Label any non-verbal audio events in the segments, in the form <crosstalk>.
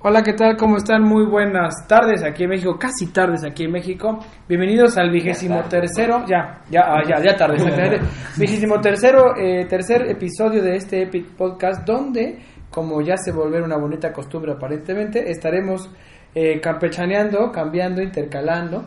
Hola, ¿qué tal? ¿Cómo están? Muy buenas tardes aquí en México, casi tardes aquí en México. Bienvenidos al vigésimo tercero, ya, ya, ah, ya, ya tarde, <laughs> exactamente. vigésimo tercero, eh, tercer episodio de este Epic Podcast, donde, como ya se volvió una bonita costumbre aparentemente, estaremos eh, campechaneando, cambiando, intercalando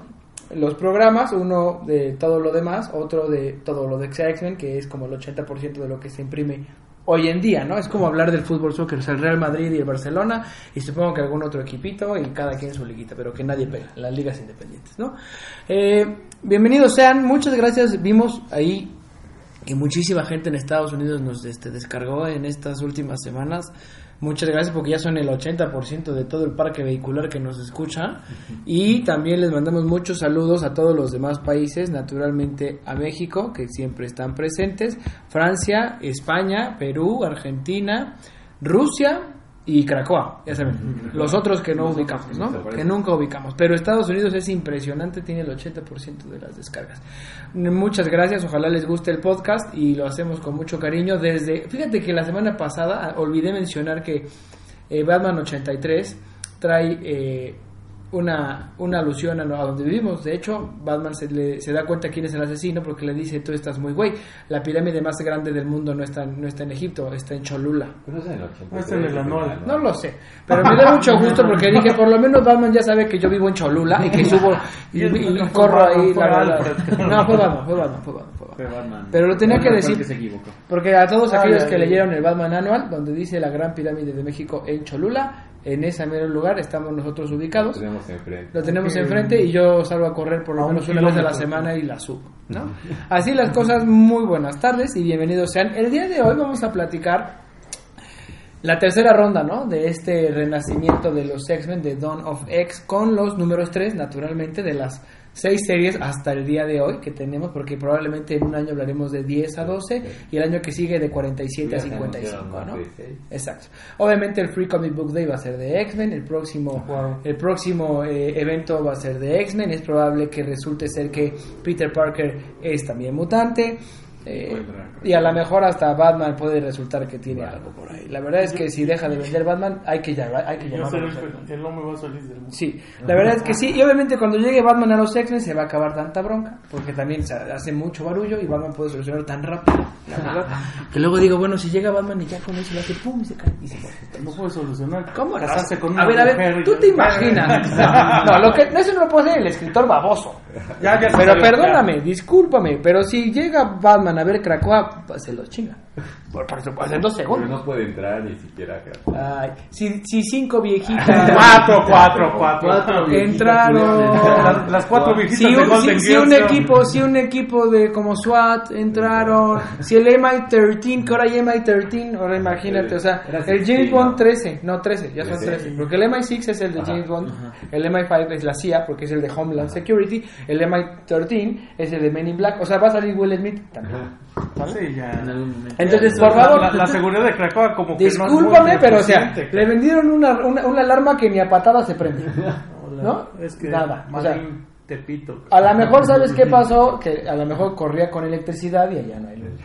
los programas, uno de todo lo demás, otro de todo lo de X-Men, que es como el 80% de lo que se imprime hoy en día, ¿no? Es como hablar del fútbol soccer, o sea, el Real Madrid y el Barcelona, y supongo que algún otro equipito, y cada quien su liguita, pero que nadie pega, las ligas independientes, ¿no? Eh, bienvenidos sean, muchas gracias, vimos ahí que muchísima gente en Estados Unidos nos este, descargó en estas últimas semanas. Muchas gracias porque ya son el 80% de todo el parque vehicular que nos escucha. Y también les mandamos muchos saludos a todos los demás países, naturalmente a México, que siempre están presentes, Francia, España, Perú, Argentina, Rusia y Cracoa, ya saben, los otros que no ubicamos, ¿no? Que nunca ubicamos. Pero Estados Unidos es impresionante, tiene el 80% de las descargas. Muchas gracias, ojalá les guste el podcast y lo hacemos con mucho cariño. Desde, fíjate que la semana pasada ah, olvidé mencionar que eh, Batman 83 trae eh, una, una alusión a, a donde vivimos. De hecho, Batman se, le, se da cuenta quién es el asesino porque le dice, tú estás muy güey. La pirámide más grande del mundo no está, no está en Egipto, está en Cholula. Pero no es en el 83, No es en el anual. No lo sé, pero me da mucho gusto porque dije, por lo menos Batman ya sabe que yo vivo en Cholula y que subo <laughs> y, y- y corro ahí. Fue la- la- Alfred. No, fue Batman, fue Batman, fue Batman, fue Batman. Pero lo tenía que Batman decir. el que se equivocó. Porque a todos Ay, aquellos que leyeron el Batman Annual, donde dice la gran pirámide de México en Cholula, en ese mero lugar estamos nosotros Lo ubicados. tenemos enfrente. Lo tenemos enfrente y yo salgo a correr por lo A un menos una vez a la semana y la subo, ¿no? <laughs> Así las cosas, muy buenas tardes y bienvenidos sean. El día de hoy vamos a platicar la tercera ronda, ¿no? De este renacimiento de los X-Men de Dawn of X con los números 3, naturalmente, de las seis series hasta el día de hoy que tenemos, porque probablemente en un año hablaremos de 10 a 12 y el año que sigue de 47 a Ya se 55, anunciaron ¿no? Exacto. Obviamente el Free Comic Book Day va a ser de X-Men, el próximo, Wow. el próximo eh, evento va a ser de X-Men, es probable que resulte ser que Peter Parker es también mutante. Eh, y a lo mejor hasta Batman puede resultar que tiene algo por ahí. La verdad es que si deja de vender Batman, hay que, llamar, hay que Yo llamarlo. él no me va a salir del mundo. Sí, la verdad es que sí. Y obviamente cuando llegue Batman a los X-Men se va a acabar tanta bronca. Porque también se hace mucho barullo y Batman puede solucionar tan rápido. la <laughs> verdad. Que luego digo, bueno, si llega Batman y ya con eso le hace pum y se cae y se. No puede solucionar. ¿Cómo no? Casarse con A ver, a ver, tú te imaginas. <laughs> No, lo que, eso no lo puede hacer el escritor baboso. Ya, ya se Pero perdóname, discúlpame, pero si llega Batman a ver Krakoa, pues se los chinga. Por, por supuesto, en dos Pero segundos. no puede entrar ni siquiera acá. Ay, si, si cinco viejitas. <laughs> Cuatro, cuatro, cuatro. Entraron. Las, las cuatro viejitas Si un, si- si un equipo, si un equipo de como SWAT entraron, <laughs> si el MI-13, que ahora hay MI-13, ahora imagínate, o sea, el 16, James Bond ¿no? 13, no 13, ya son 13. 13, porque el MI6 es el de James Bond, el MI5 es la CIA, porque es el de Homeland Security, el MI-13 es el de Men in Black, o sea, va a salir Will Smith también. Sí, ya. Entonces, La- por favor, La, la seguridad de Krakoa como que no discúlpame, pero o sea, le vendieron una, una, una alarma que ni a patada se prende. <laughs> Hola. ¿no? Es que Nada, o sea, Tepito. A lo mejor, ¿sabes qué pasó? Que a lo mejor corría con electricidad y allá no hay luz.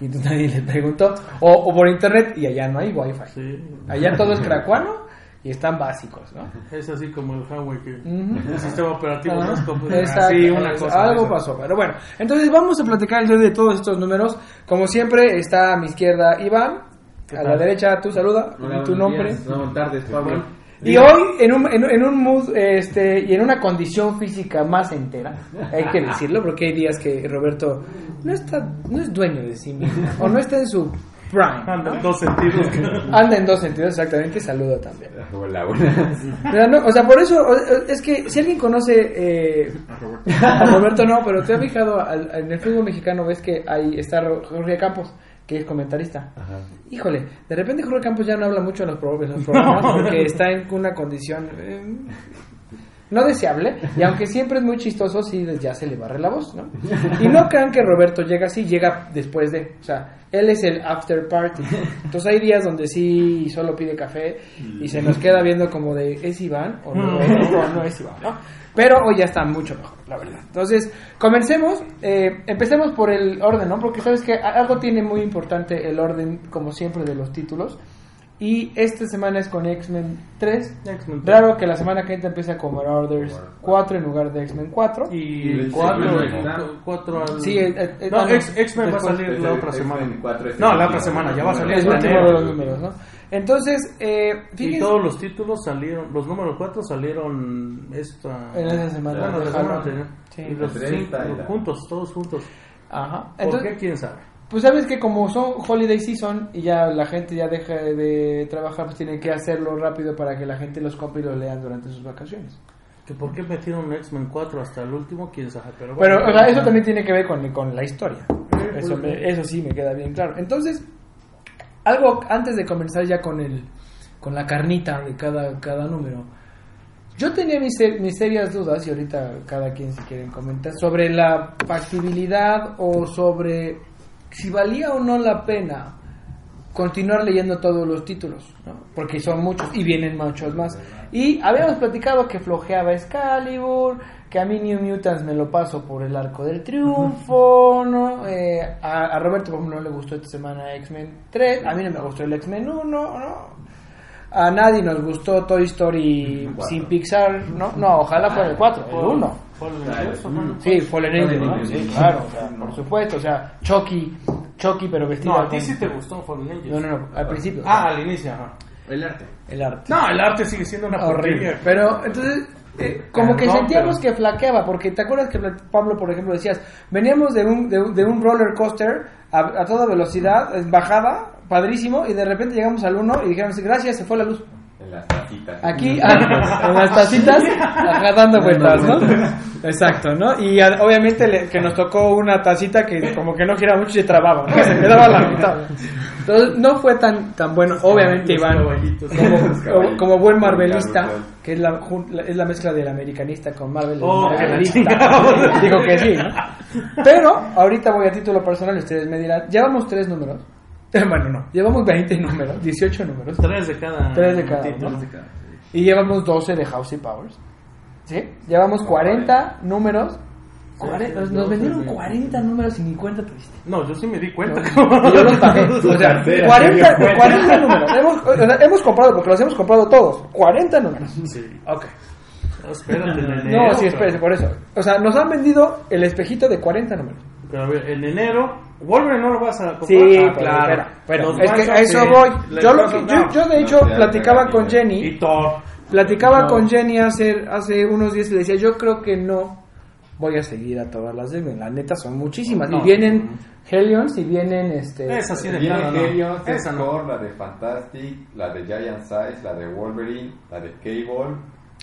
Y entonces nadie le preguntó. O, o por internet y allá no hay wifi. Sí. Allá todo es cracuano y están básicos, ¿no? <laughs> Es así como el Huawei que Ujú. el sistema operativo no es así una cosa. algo pasó, pero bueno. Entonces vamos a platicar el día de todos estos números. Como siempre, está a mi izquierda Iván. ¿Qué A tal? la derecha tú saluda. Hola, tu nombre. días. No, buenas tardes, Pablo. Y hoy, en un, en, en un mood este, y en una condición física más entera, hay que decirlo, porque hay días que Roberto no está no es dueño de sí mismo, o no está en su Prime. Anda en dos sentidos. <laughs> Anda en dos sentidos, exactamente. Saludo también. <laughs> Hola, buenas. Pero no, o sea, por eso, es que si alguien conoce eh, a Roberto, no, pero te has fijado al- en el fútbol mexicano, ves que ahí está Jorge Campos, que es comentarista. Ajá. Híjole, de repente Jorge Campos ya no habla mucho en los, pro- en los programas porque está en una condición eh, no deseable y <laughs> aunque siempre es muy chistoso, sí ya se le barre la voz, ¿no? Y no crean que Roberto llega así, llega después de, o sea, él es el after party. Entonces hay días donde sí solo pide café y se nos queda viendo como de, ¿es Iván o <laughs> no, es Iván, no? Pero hoy ya está mucho mejor, la verdad. Entonces, comencemos, eh, empecemos por el orden, ¿no? Porque sabes que algo tiene muy importante el orden, como siempre, de los títulos. Y esta semana es con X-Men 3. X-Men 3. Raro que la semana que entra empieza con Marauders 4 en lugar de X-Men 4. Y Y el cuatro, segundo, ¿no? cuatro al... Sí, eh, eh, no, no. X-Men va a salir la el otra semana. cuatro es el no, la otra semana, ya va a salir Es el último de los números, ¿no? Entonces, eh, Y fíjense. todos los títulos salieron, los números 4 salieron esta... En esa semana. Bueno, la semana anterior. Sí. Y los El cinco, 30 y la- juntos, todos juntos. Ajá. ¿Por Entonces, qué? ¿Quién sabe? Pues sabes que como son holiday season y ya la gente ya deja de trabajar, pues tienen que hacerlo rápido para que la gente los compre y los lean durante sus vacaciones. ¿Que ¿Por qué metieron X-Men 4 hasta el último? ¿Quién sabe? Pero, Pero bueno, o sea, eso también tiene que ver con, con la historia. Eso, me- eso sí me queda bien claro. Entonces, algo antes de comenzar ya con el con la carnita de cada, cada número. Yo tenía mis, mis serias dudas, y ahorita cada quien si quieren comentar, sobre la factibilidad o sobre si valía o no la pena continuar leyendo todos los títulos, ¿no? porque son muchos y vienen muchos más. Y habíamos platicado que flojeaba Excalibur, que a mí New Mutants me lo paso por el arco del triunfo, ¿no? Eh, a, a Roberto, por ejemplo, no le gustó esta semana X-Men 3, a mí no me gustó el X-Men 1, ¿no? A nadie nos gustó Toy Story sin Pixar, ¿no? No, ojalá fuera el 4, el 1. Fallen. Angels. Sí, Fallen Angel, ¿no? Fallen Sí, claro, o sea, por supuesto, o sea, Chucky, Chucky pero vestido No, a ti sí te gustó Fallen Angels. No, no, no, al principio. Ah, al inicio, ajá. El arte. el arte. No, el arte sigue siendo una horrible. porquería. Pero entonces, eh, como que sentíamos pero- que flaqueaba, porque te acuerdas que Pablo, por ejemplo, decías, veníamos de un, de, un- de un roller coaster a, a toda velocidad, en bajada, padrísimo, y de repente llegamos al 1 y dijimos, gracias, se fue la luz. En las tacitas. Aquí, ah, <laughs> en las tacitas, ajá, dando vueltas, ¿no? Exacto, ¿no? Y obviamente le- que nos tocó una tacita que como que no giraba mucho y se trababa, ¿no? Se quedaba a la mitad. Entonces, no fue tan, tan bueno. Obviamente, Iván, como, buen marvelista, que es la, es la mezcla del americanista con Marvel, el Oh. Digo que sí, ¿no? Pero, ahorita voy a título personal y ustedes me dirán, llevamos tres números. <laughs> Bueno, no, llevamos 20 números, 18 números. Tres de cada. Tres de cada. ¿no? Y llevamos 12 de House y Powers. ¿Sí? Llevamos 40 números. Cuare- nos, nos vendieron 40 números y ni cuenta te diste. No, yo sí me di cuenta. Y yo los pagué. <laughs> O sea, cartera, 40, sí, 40 números. Hemos, o sea, hemos comprado, porque los hemos comprado todos. 40 números. Sí. Ok. No, espérate, en enero. No, sí, espérese, por eso. O sea, nos han vendido el espejito de 40 números. Pero a ver, en enero, Wolverine no lo vas a comprar. Sí, Ah, claro. Pero, es que a eso voy. Yo, lo vas a que- dar. yo, yo de hecho, No, ya, platicaba con. Jenny. Y Thor. Platicaba No. con Jenny hace, hace unos días y le decía, yo creo que no voy a seguir a todas las de La neta son muchísimas. No. Y vienen Hellions y vienen este... Esa sí de Viene plano, no. Helios, Esa no. Thor, la de Fantastic, la de Giant Size, la de Wolverine, la de Cable.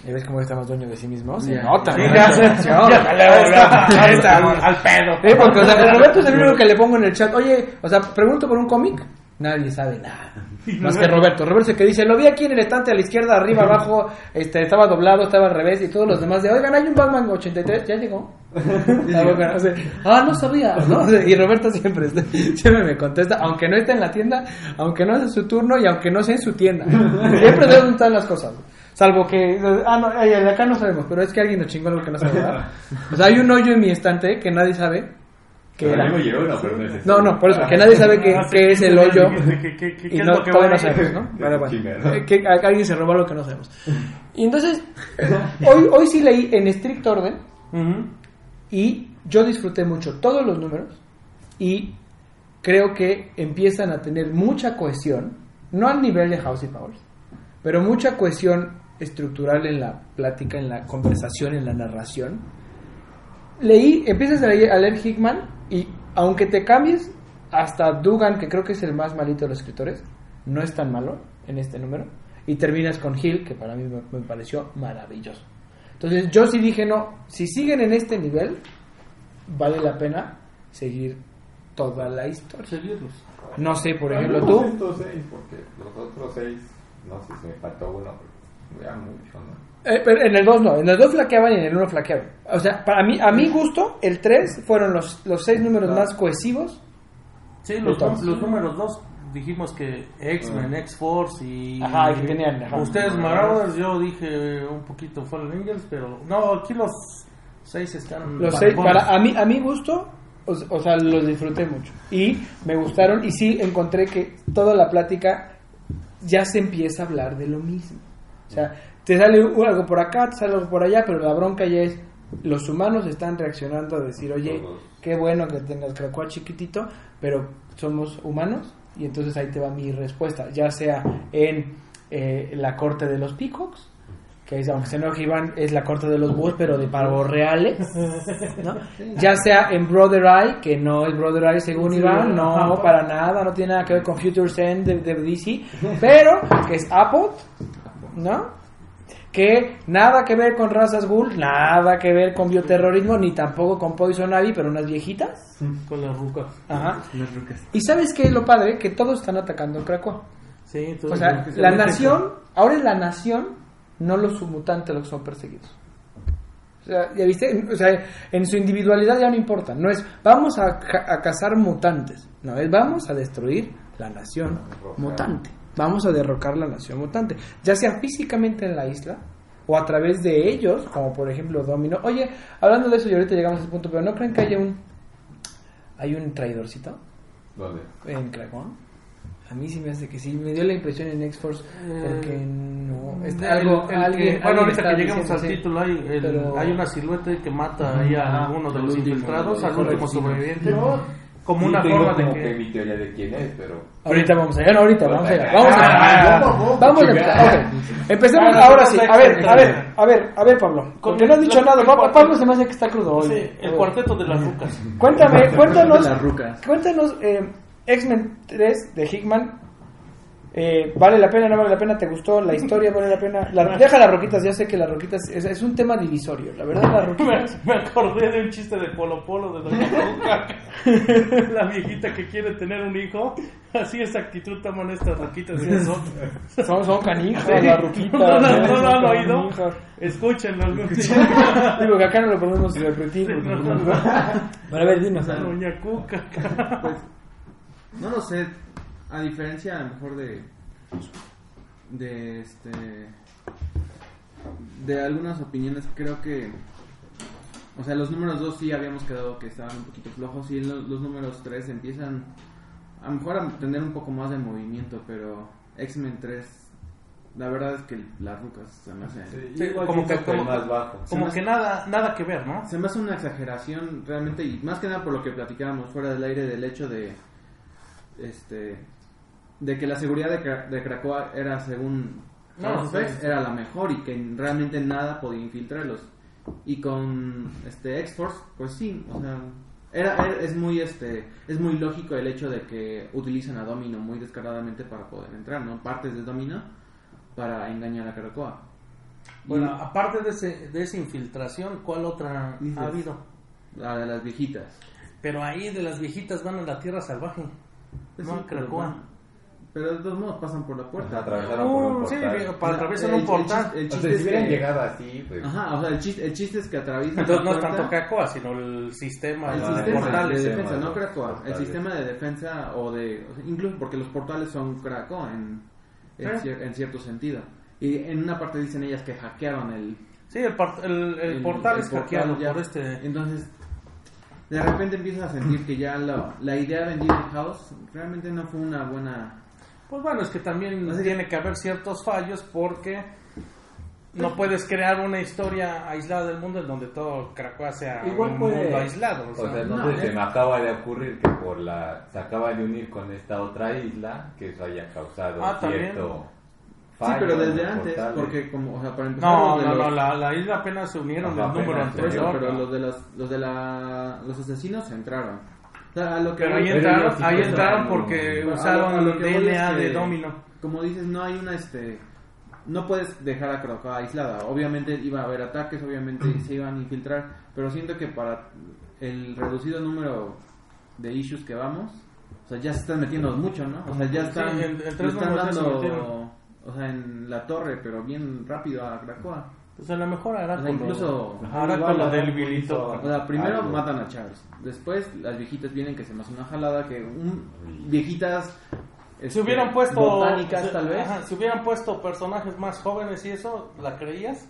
¿Y ves cómo estamos dueños de sí mismos? Se nota, Sí, al pedo. Sí, porque, o sea, Roberto es el único que le pongo en el chat, oye, o sea, pregunto por un cómic, nadie sabe nada. Más que Roberto. Roberto es el que dice, lo vi aquí en el estante a la izquierda, arriba, abajo, este, estaba doblado, estaba al revés, y todos los demás de, oigan, hay un Batman 83, ya llegó. <laughs> O sea, ah, no sabía, ¿no? <laughs> Y Roberto siempre, siempre me contesta, aunque no esté en la tienda, aunque no es su turno y aunque no sea en su tienda. <laughs> Siempre de dónde están las cosas. Salvo que, ah, no, de acá no sabemos, pero es que alguien nos chingó algo que no sabemos. O sea, hay un hoyo en mi estante que nadie sabe que Pero era. yo uno, pero no es. No, no, por eso, que nadie sabe qué, es el hoyo. sí, ¿qué- qué- qué- qué Y es no, que todavía no sabemos, ¿no? <laughs> Pero bueno, ¿no? eh, que alguien se robó lo que no sabemos. Y entonces, hoy, hoy sí leí en estricto orden y yo disfruté mucho todos los números y creo que empiezan a tener mucha cohesión, no al nivel de House y Powers, pero mucha cohesión estructural en la plática, en la conversación, en la narración. Leí, empiezas a leer, a leer Hickman y aunque te cambies hasta Dugan, que creo que es el más malito de los escritores, no es tan malo en este número. Y terminas con Hill, que para mí me, me pareció maravilloso. Entonces yo sí dije, no, si siguen en este nivel, vale la pena seguir toda la historia. Seguirlos. No sé, por ejemplo, tú. estos seis, porque los otros seis, no sé si me faltó uno, pero ya mucho, ¿no? Eh, pero en el 2 no, en el 2 flaqueaban y en el 1 flaqueaban. O sea, para mí, a mi gusto, el 3 fueron los, los seis números más cohesivos. Sí, los, los números dos dijimos que X-Men, X-Force y... Ajá, que tenían, ajá. Ustedes Marauders, yo dije un poquito Fallen Angels, pero... No, aquí los seis están... Los seis, barbones. para a mí, a mi gusto, o, o sea, los disfruté mucho. Y me gustaron y sí encontré que toda la plática ya se empieza a hablar de lo mismo. O sea, te sale algo por acá, te sale algo por allá, pero la bronca ya es, los humanos están reaccionando a decir, oye, qué bueno que tengas Krakoa chiquitito, pero somos humanos y entonces ahí te va mi respuesta, ya sea en eh, la corte de los peacocks, que es, aunque se enoje Iván, es la corte de los búhos, pero de pavos reales, ¿no? Ya sea en Brother Eye, que no es Brother Eye según Sí, Iván, no, para nada, no tiene nada que ver con Future Zen de, de DC, pero que es Apple, ¿no? Que nada que ver con razas ghoul, nada que ver con bioterrorismo, ni tampoco con Poison Ivy, pero unas viejitas. Con las rucas. Ajá. ¿Y sabes qué es lo padre? Que todos están atacando Krakoa. Sí, O sea, la nación, ahora es la nación, no los submutantes los que son perseguidos. O sea, ya viste, o sea, en su individualidad ya no importa. No es vamos a, ca- a cazar mutantes, no es vamos a destruir la nación mutante. Vamos a derrocar la nación mutante, ya sea físicamente en la isla o a través de ellos, como por ejemplo Domino. Oye, hablando de eso y ahorita llegamos a ese punto, pero no creen que haya un hay un traidorcito ¿Dónde? en Krakoa. A mí sí me hace que sí, me dio la impresión en X-Force porque no, es El- algo, el que- alguien, bueno, ahorita está que lleguemos al título, hay, el- Pero- hay una silueta que mata ahí a alguno de los infiltrados, al último sobreviviente, Yo como una tengo forma de como que que... mi teoría de quién es, pero... Ahorita vamos allá, no, ahorita, vamos allá, vamos allá. Vamos a. Empecemos ah, ahora sí. A ver, a ver, a ver, a ver, Pablo. Porque no has dicho nada. el Pa- cuarteto- Pablo se me hace que está crudo hoy. Sí, el cuarteto de las rucas. Cuéntame, <laughs> cuéntanos. Las rucas. Cuéntanos, eh, X-Men 3 de Hickman. Eh, ¿Vale la pena? ¿No vale la pena? ¿Te gustó la historia? ¿Vale la pena? La- <laughs> deja las roquitas, ya sé que las roquitas es, es un tema divisorio. La verdad, las Me, roquitas. me acordé de un chiste de Polo Polo de Doña Ruca. <laughs> La viejita que quiere tener un hijo. Así esa actitud toman estas roquitas y <laughs> eso. Son, son canijas, las roquitas. ¿No, no, no lo Son han oído? Escúchenlo. Digo que acá no lo podemos repetir. porque- No, no, no. A ver, dinos. Doña Cuca. Pues, no lo sé. A diferencia, a lo mejor de. De este. De algunas opiniones, creo que. O sea, los números 2 sí habíamos quedado que estaban un poquito flojos. Y los, los números 3 empiezan. A lo mejor a tener un poco más de movimiento, pero. X-Men 3. La verdad es que las rucas se me hacen. Sí, igual como que- como- más bajo. Como que hace- nada, nada que ver, ¿no? Se me hace una exageración realmente y más que nada por lo que platicábamos fuera del aire del hecho de este de que la seguridad de, Cra- de Krakoa era según No, sí, era la mejor y que realmente nada podía infiltrarlos y con este X-Force pues sí o sea era, era- es muy este es muy lógico el hecho de que utilizan a Domino muy descaradamente para poder entrar no partes de Domino para engañar a Krakoa Y Bueno, aparte de, ese, de esa infiltración, ¿cuál otra Dices- ha habido? la de las viejitas Pero ahí de las viejitas van a la tierra salvaje. Pues no sí, a pero Krakoa. Pero de todos modos pasan por la puerta. Atravesaron por un Uh, sí, portal. para atravesar El- un el portal. chiste- el O chiste sea, es si hubieran que- llegado así, pues... Ajá, o sea, el chiste, el chiste es que atraviesan Entonces no es tanto. Krakoa, sino el sistema, el el sistema portal. de defensa, de no los Krakoa. El portales. sistema de defensa o de... o sea, incluso porque los portales son Krakoa en, en, Sí. cier- en cierto sentido. Y en una parte dicen ellas que hackearon el... Sí, el, por- el, el portal el es portal hackeado ya. por este... Entonces, de repente empiezas a sentir que ya la, la idea en House realmente no fue una buena... Pues bueno, es que también Así- tiene que haber ciertos fallos porque no puedes crear una historia aislada del mundo en donde todo Krakoa sea Igual un puede- mundo aislado. o O sea, no, no, sé, se es- me acaba de ocurrir que por la... Se acaba de unir con esta otra isla, que eso haya causado Ah, cierto... Sí, fallo pero en desde antes, portales. porque como, o sea, para empezar... no, los de no, los- no, la, la isla apenas se unieron del número apenas se Por eso, anterior. pero los de los, los de la, los asesinos entraron. A lo que Pero ahí entraron, sí, ahí entraron no, porque a lo- usaron a lo voy DNA de Domino. Como dices, no hay una este no puedes dejar a Krakoa aislada. Obviamente iba a haber ataques, obviamente se iban a infiltrar, pero siento que para el reducido número de issues que vamos, o sea, ya se están metiendo mucho, ¿no? O sea, ya Sí, están, tres están se dando, o sea, en la torre, pero bien rápido a Krakoa. Pues a lo mejor hará O sea, con incluso- lo, hará Igual con lo del vilito. O sea, primero Algo. matan a Charles, después las viejitas vienen que se me hace una jalada que un, viejitas Si este, hubieran puesto botánicas si- tal vez. ajá, si hubieran puesto personajes más jóvenes y eso, ¿la creías?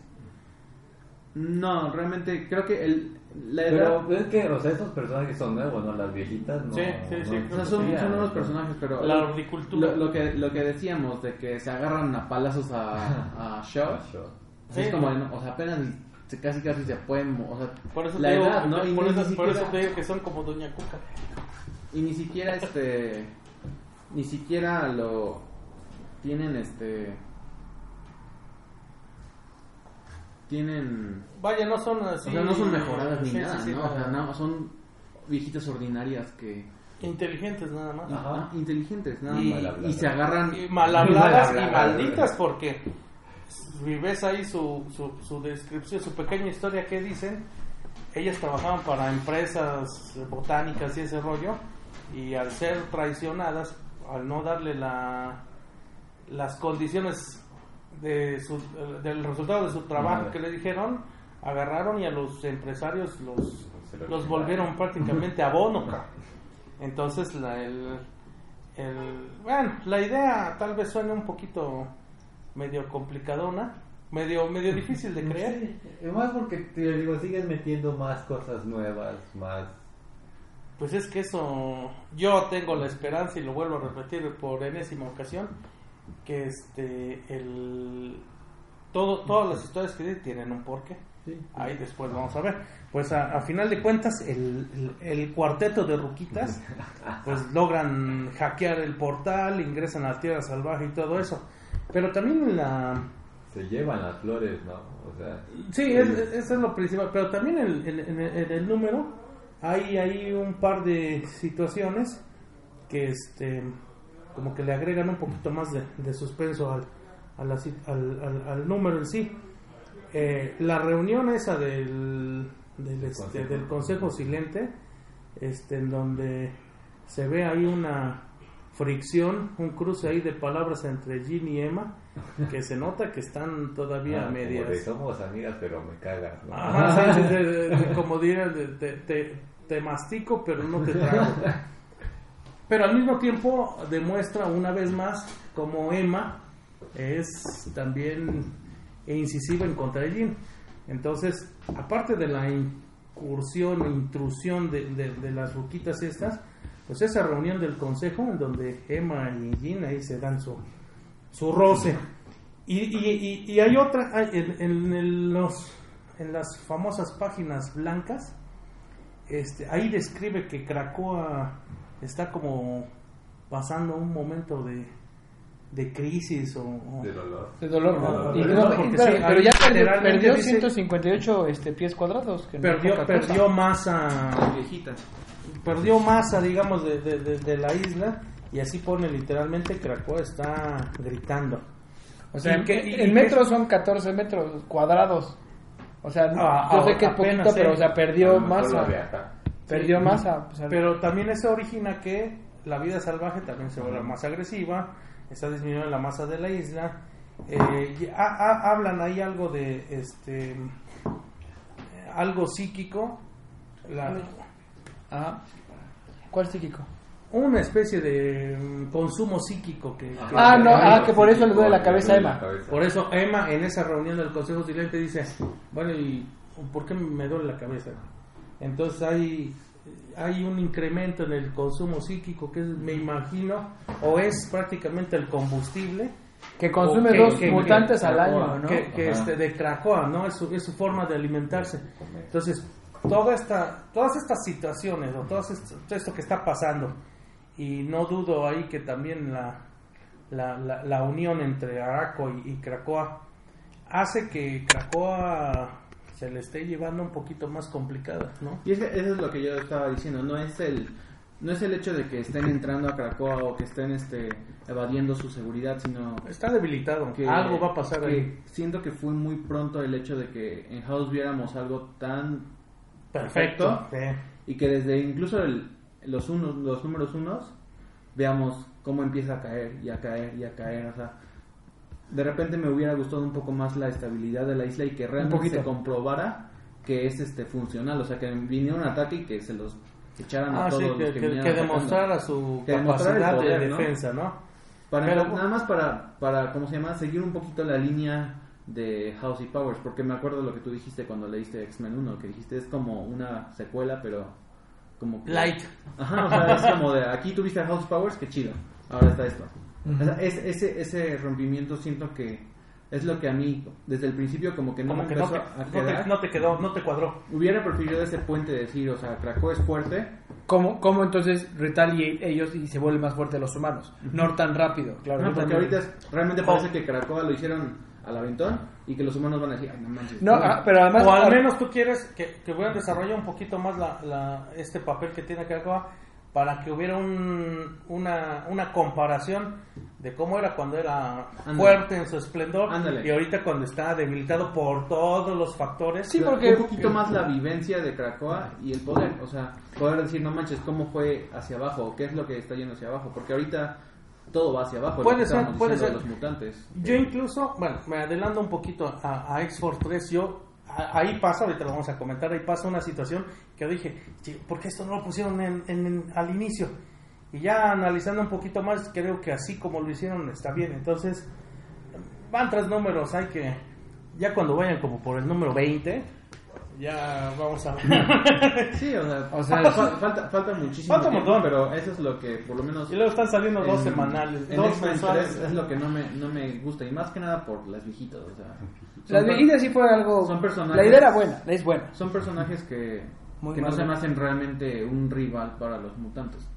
No, realmente creo que el, la edad Pero es que, o sea, estos personajes son nuevos, ¿no? Las viejitas no. Sí, sí, sí. no O sea, son, son nuevos personajes, pero La lo, horticultura. lo que, lo que decíamos de que se agarran a palazos a, a <laughs> Shaw, Yo- es Sí. como, o sea, apenas se- casi casi se pueden, o sea, Por eso, la te digo, edad, ¿no? Y por, ni eso, por siquiera- eso te digo que son como Doña Cuca. y ni siquiera este, ni siquiera lo tienen este, tienen, Vaya, no son así. o sea, no son mejoradas ni sí, sí, nada, sí, ¿no? O sea, no, son viejitas ordinarias que, Inteligentes nada más. Ajá. inteligentes, nada Y- más, y se agarran Y mal habladas y <laughs> malditas porque si ves ahí su, su, su descripción, su pequeña historia que dicen, ellas trabajaban para empresas botánicas y ese rollo y al ser traicionadas, al no darle la, las condiciones de su, del resultado de su trabajo Nada. que le dijeron, agarraron y a los empresarios los, los volvieron prácticamente abono. Entonces, la, el, el- bueno, la idea tal vez suene un poquito medio complicadona, medio, medio difícil de creer. Sí, más porque te digo, sigues metiendo más cosas nuevas, más. Pues es que eso, yo tengo la esperanza y lo vuelvo a repetir por enésima ocasión, que este, el, todo, todas las historias que tienen un porqué. Ahí después vamos a ver. Pues a, a final de cuentas, el, el- el cuarteto de ruquitas, <laughs> pues logran hackear el portal, ingresan a la Tierra Salvaje y todo eso. Pero también la, Se llevan las flores, ¿no? O sea. Sí, es- es- eso es lo principal. Pero también en, en- en- en el número hay, hay un par de situaciones que este como que le agregan un poquito más de, de suspenso al, a la al, al- al número en sí. Eh, la reunión esa del, del, este, consejo. del Consejo Silente, este, en donde se ve ahí una fricción, un cruce ahí de palabras entre Jean y Emma, que se nota que están todavía ah, como medias. de somos amigas, pero me cagas, ¿no? Ajá, sí, sí, sí, de- de- como de- te, te mastico, pero no te trago. Pero al mismo tiempo demuestra una vez más como Emma es también incisiva en contra de Jean. Entonces, aparte de la incursión, intrusión de, de- de las ruquitas estas, pues esa reunión del consejo en donde Emma y Jean ahí se dan su, su roce. Y, y, y- y hay otra, hay- en, en los, en las famosas páginas blancas, este, ahí describe que Krakoa está como pasando un momento de, de crisis o, o- De dolor. De dolor, No, ¿no? de Y dolor, no, porque pero, sí, pero ya perdió, perdió dice- 158 este, pies cuadrados. que no perdió, cosa. perdió masa viejitas. Perdió masa digamos de, de- de- de la isla y así pone literalmente Krakoa está gritando O sea, que- y- en metros son 14 metros cuadrados. O sea, Ah, yo sé que es poquito, pero o sea, perdió masa. Perdió Sí. masa. o sea, Pero también eso origina que la vida salvaje también se vuelve más agresiva, está disminuyendo la masa de la isla. Eh, hablan ahí algo de este algo psíquico, la- Ajá. ¿Cuál psíquico? una especie de mm, consumo psíquico que, que- Ah, no, ah, que por eso le duele la cabeza a Emma. cabeza. Por eso Emma en esa reunión del Consejo Silente dice, bueno, ¿y por qué me duele la cabeza? Entonces hay, hay un incremento en el consumo psíquico que es, me imagino, o es prácticamente el combustible. Que consume que- dos que- mutantes que- al año, ¿no? Que, este, de Krakoa, ¿no? Es su, es su forma de alimentarse. Entonces, toda esta, todas estas situaciones, o todo esto, todo esto que está pasando, y no dudo ahí que también la, la, la, la unión entre Araco y, y Krakoa hace que Krakoa se le esté llevando un poquito más complicada, ¿no? Y es que eso es lo que yo estaba diciendo, no es el no es el hecho de que estén entrando a Krakoa o que estén este evadiendo su seguridad, sino Está debilitado. que Algo va a pasar que ahí. Siento que fue muy pronto el hecho de que en House viéramos algo tan Perfecto. Sí. y que desde incluso el- los unos, los números unos veamos cómo empieza a caer y a caer y a caer, o sea, de repente me hubiera gustado un poco más la estabilidad de la isla y que realmente se comprobara que es este funcional, o sea, que viniera un ataque y que se los echaran a Ah, todos sí, los que, que, que- demostrara su Que capacidad poder, de ¿no? defensa, ¿no? Para Pero- nada más para, para, ¿cómo se llama? Seguir un poquito la línea de House y Powers, porque me acuerdo lo que tú dijiste cuando leíste X-Men 1, que dijiste es como una secuela, pero como... que- Light. Ajá, o sea, es como de aquí tuviste a House Powers, qué chido. Ahora está esto. O sea, es- ese, ese rompimiento siento que es lo que a mí, desde el principio, como que no Como me que no empezó te, a no, quedar. te, no te quedó, no te cuadró. Hubiera preferido ese puente de decir, o sea, Krakoa es fuerte. ¿Cómo, ¿Cómo entonces retaliate ellos y se vuelven más fuertes los humanos? No tan rápido, claro. No, porque también- ahorita es- realmente parece que Krakoa lo hicieron al aventón y que los humanos van a decir, ay, no manches. No, ah, pero además... o al menos tú quieres que, que hubieran desarrollado un poquito más la, la- este papel que tiene Krakoa para que hubiera un, una, una comparación de cómo era cuando era fuerte en su esplendor Ándale. y ahorita cuando está debilitado por todos los factores. Sí, porque- un poquito más la vivencia de Krakoa y el poder, o sea, poder decir, no manches, cómo fue hacia abajo, o qué es lo que está yendo hacia abajo, porque ahorita todo va hacia abajo, Puede ser, puede ser. los mutantes. Yo incluso, bueno, me adelanto un poquito a, a X-Force 3, yo a- ahí pasa, ahorita lo vamos a comentar, ahí pasa una situación que dije, "Chi, ¿por qué esto no lo pusieron en, en- al inicio? Y ya analizando un poquito más, creo que así como lo hicieron está bien. Entonces, van tras números, hay que, ya cuando vayan como por el número 20, ya vamos a. <laughs> Sí, o sea, <laughs> O sea, fa- falta, falta muchísimo Falta un tiempo, montón. pero eso es lo que por lo menos y luego están saliendo dos semanales, en dos mensuales. 3 es lo que no me, no me gusta y más que nada por las viejitas, o sea, Las viejitas sí fue algo... son personajes- La idea era buena, es buena. son personajes que, Muy que no se me hacen realmente un rival para los mutantes.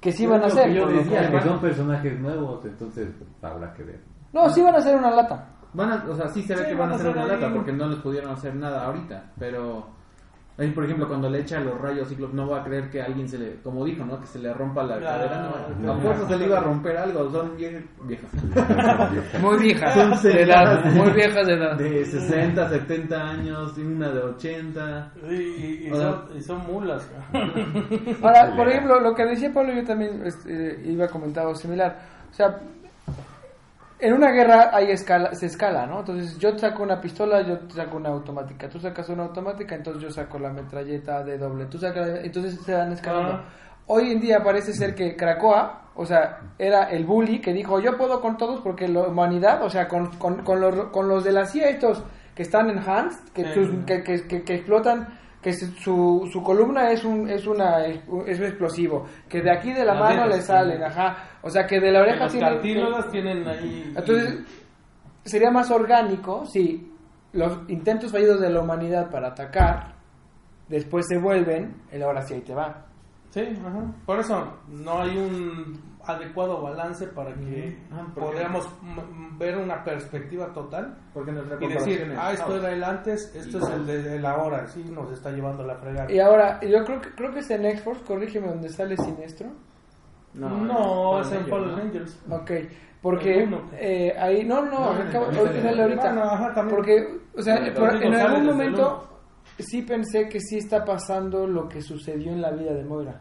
Que sí van a ser. que Yo decía que- que son personajes nuevos, entonces habrá que ver. No, sí van a ser una lata. Van a, o sea, sí se ve Sí, que van a hacer una lata porque no les pudieron hacer nada ahorita, pero ahí, por ejemplo, cuando le echa los rayos Ciclops no va a creer que a alguien se le, como dijo, ¿no? Que se le rompa la Claro. cadera, no, a fuerza se le iba a romper algo, son vie- viejas. <laughs> Muy viejas Son de edad. Muy viejas de edad. De 60, 70 años, y una de 80. Y, y- y O sea, son, y son mulas. Ahora, por ejemplo, lo que decía Pablo, yo también este, iba a comentar algo similar. O sea, en una guerra hay escala, se escala, ¿no? Entonces yo saco una pistola, yo saco una automática, tú sacas una automática, entonces yo saco la metralleta de doble, tú sacas, entonces se van escalando. Ah. Hoy en día parece ser que Krakoa, o sea, era el bully que dijo, yo puedo con todos porque la humanidad, o sea, con, con, con los, con los de la CIA estos que están en Hans, que, que, que- que explotan, que su, su columna es un, es una, es un explosivo, que de aquí de la mano le salen, ajá, o sea, que de la oreja Los tienen- cartílagas tienen ahí. entonces, sería más orgánico si los intentos fallidos de la humanidad para atacar después se vuelven, el ahora sí ahí te va. Sí, ajá. Por eso no hay un adecuado balance para que Ajá, porque- podamos ver una perspectiva total Porque y decir, ah, esto era el antes, esto es el de, el ahora, sí, nos está llevando la fregada. Y ahora, yo creo que creo que es en X-Force, corrígeme donde sale Sinestro. No, es en Fallen Fallen Angels. Ok, porque uno. eh, ahí, no, no, No, ahorita sale ahorita. Ah, no, ajá, también. Porque, o sea, en algún momento sí pensé que sí está pasando lo que sucedió en la vida de Moira.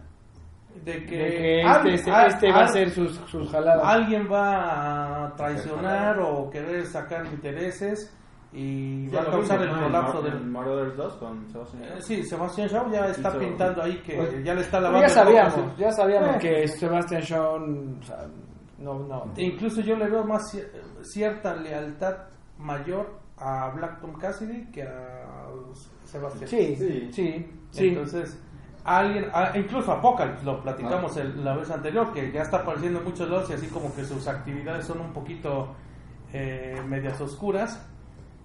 De De que, al- este, este- al- este va a hacer sus, sus jaladas. alguien va a traicionar o querer sacar intereses y va Ya a lo causar el colapso del... Marauders 2 con Sebastian. Eh, Sí, Sebastián Shaw ya está Hizo- pintando ahí que Pues, ya le está lavando ya sabíamos, sí. ya sabíamos Eh. que Sebastian Shaw, o sea, no, no. E incluso yo le veo más cier- cierta lealtad mayor a Black Tom Cassidy que a Sebastián. Sí, Sí. sí, sí. Entonces, alguien, a- incluso Apocalypse, lo platicamos Ah. el- la vez anterior, que ya está apareciendo en muchos lados y así como que sus actividades son un poquito eh, medias oscuras.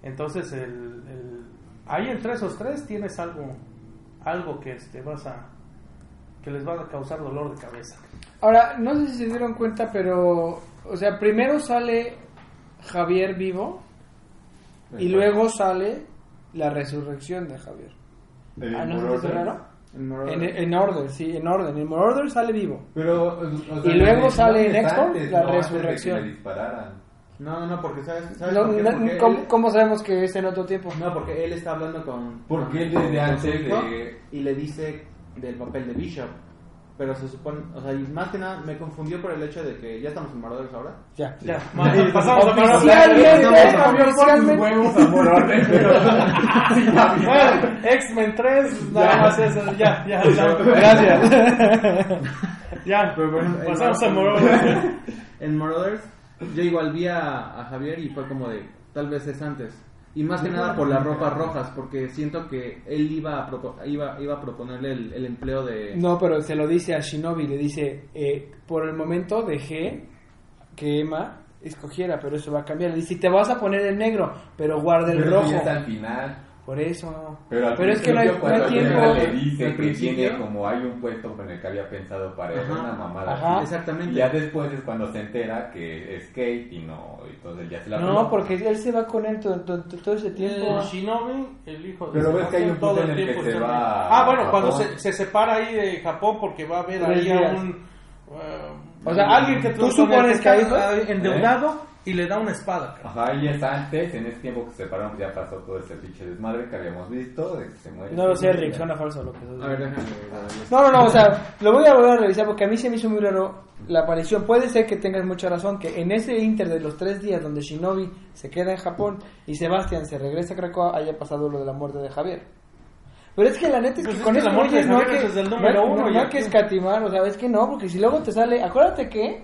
Entonces, el, el- ahí entre esos tres tienes algo, algo que este, vas a que les va a causar dolor de cabeza. Ahora, no sé si se dieron cuenta, pero, o sea, primero sale Javier vivo y luego sale la resurrección de Javier. ¿El Ah, ¿no se raro? En. En, en Order, sí, en Order. En Order sale vivo. Pero, o sea, Y luego no sale en antes, la no, antes de que resurrección. No, no, no, porque sabes, ¿sabes No, por qué? no, Porque ¿cómo, él- cómo sabemos que es en otro tiempo? No, porque él está hablando con. Porque él desde antes de- Y le dice del papel de Bishop. Pero se supone. O sea, y más que nada me confundió por el hecho de que ya estamos en Marauders ahora. Ya. Ya, ma- pasamos a sí, ya, Bueno, X-Men 3, nada más eso, ya, ya, ya. Gracias. <laughs> Ya, Pero, en pasamos a Marauders. En Marauders, yo igual vi a, a Javier y fue como de. Tal vez es antes. Y más que nada por las ropas rojas, porque siento que él iba a, propo- iba, iba a proponerle el, el empleo de. No, pero se lo dice a Shinobi, le dice, eh, por el momento dejé que Emma escogiera, pero eso va a cambiar. Le dice, te vas a poner el negro, pero guarda el Pero rojo. ya está al final. Por eso. Pero, al es que no hay, no cuando tiempo. le dice que principio. tiene como hay un puesto con el que había pensado para él, Ajá. una mamada. Ajá. Exactamente. Y ya después es cuando se entera que es Kate y no, entonces ya se la No, porque él se va con él todo, todo- todo ese tiempo. El Shinobi, el hijo de Pero ves que hay un punto en el que se va Ah, a bueno, cuando Japón. se, se separa ahí de Japón porque va a Tres ahí a un. uh, O sea, alguien que ¿tú supones que está endeudado y le da una espada. cabrón. Ajá, y es antes, en ese tiempo que se separaron, pues ya pasó todo ese pinche desmadre que habíamos visto, de que se muere. No lo sé, Rick, suena falso lo que estás A ver, déjame. No, no, no, o sea, lo voy a volver a revisar porque a mí se me hizo muy raro la aparición. Puede ser que tengas mucha razón, que en ese inter de los tres días donde Shinobi se queda en Japón y Sebastián se regresa a Krakoa, haya pasado lo de la muerte de Javier. Pero es que la neta es Pues que es con que estos la muerte de güeyes no hay que, es el no número no- uno no hay que escatimar, o sea, es que no, porque si luego te sale, acuérdate que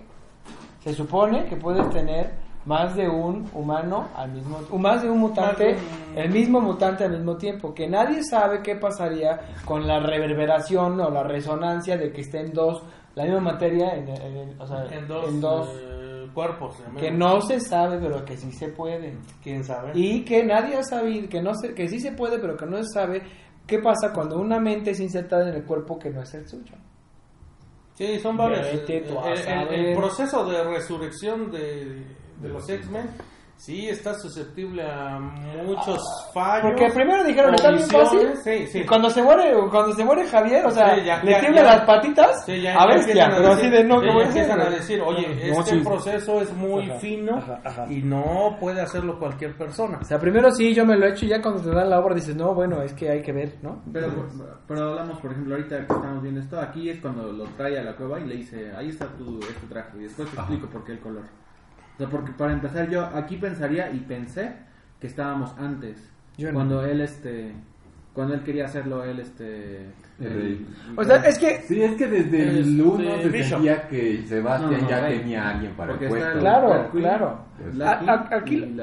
se supone que puedes tener más de un humano al mismo o más de un mutante, el mismo mutante al mismo tiempo, que nadie sabe qué pasaría con la reverberación o la resonancia de que estén dos la misma materia en, en- o sea, En dos, en dos, eh, cuerpos. que no se sabe, pero que sí se puede. ¿Quién sabe? Y que nadie ha sabido, que, no se, que sí se puede, pero que no se sabe qué pasa cuando una mente es insertada en el cuerpo que no es el suyo. Sí, son El, el- saber. el proceso de resurrección de, de los X-Men sí está susceptible a muchos fallos. Porque primero dijeron, está bien fácil. Sí, sí. Y cuando se muere, cuando se muere Javier, o sea, Sí, ya- le tiemblan las patitas Sí, ya- a bestia, a pero así de no, sí, ¿cómo ya es empiezan a decir, oye, No, este sí. proceso es muy Ajá, fino ajá, ajá. y no puede hacerlo cualquier persona. O sea, primero sí, yo me lo he hecho y ya cuando te dan la obra dices, no, bueno, es que hay que ver, ¿no? Pero, pero hablamos, por ejemplo, ahorita que estamos viendo esto, aquí es cuando lo trae a la cueva y le dice, ahí está tu este traje, y después te Ajá. explico por qué el color. O sea, porque para empezar yo aquí pensaría y pensé que estábamos antes, Yo no. cuando él, este, cuando él quería hacerlo, él, este... El el-. O sea, es que Sí, es que desde el Este, 1 se Bishop. sentía que Sebastián No, no, ya Rey. tenía a alguien para Porque el está puesto. el- Claro, Queen, claro. Black A- a- King aquí-.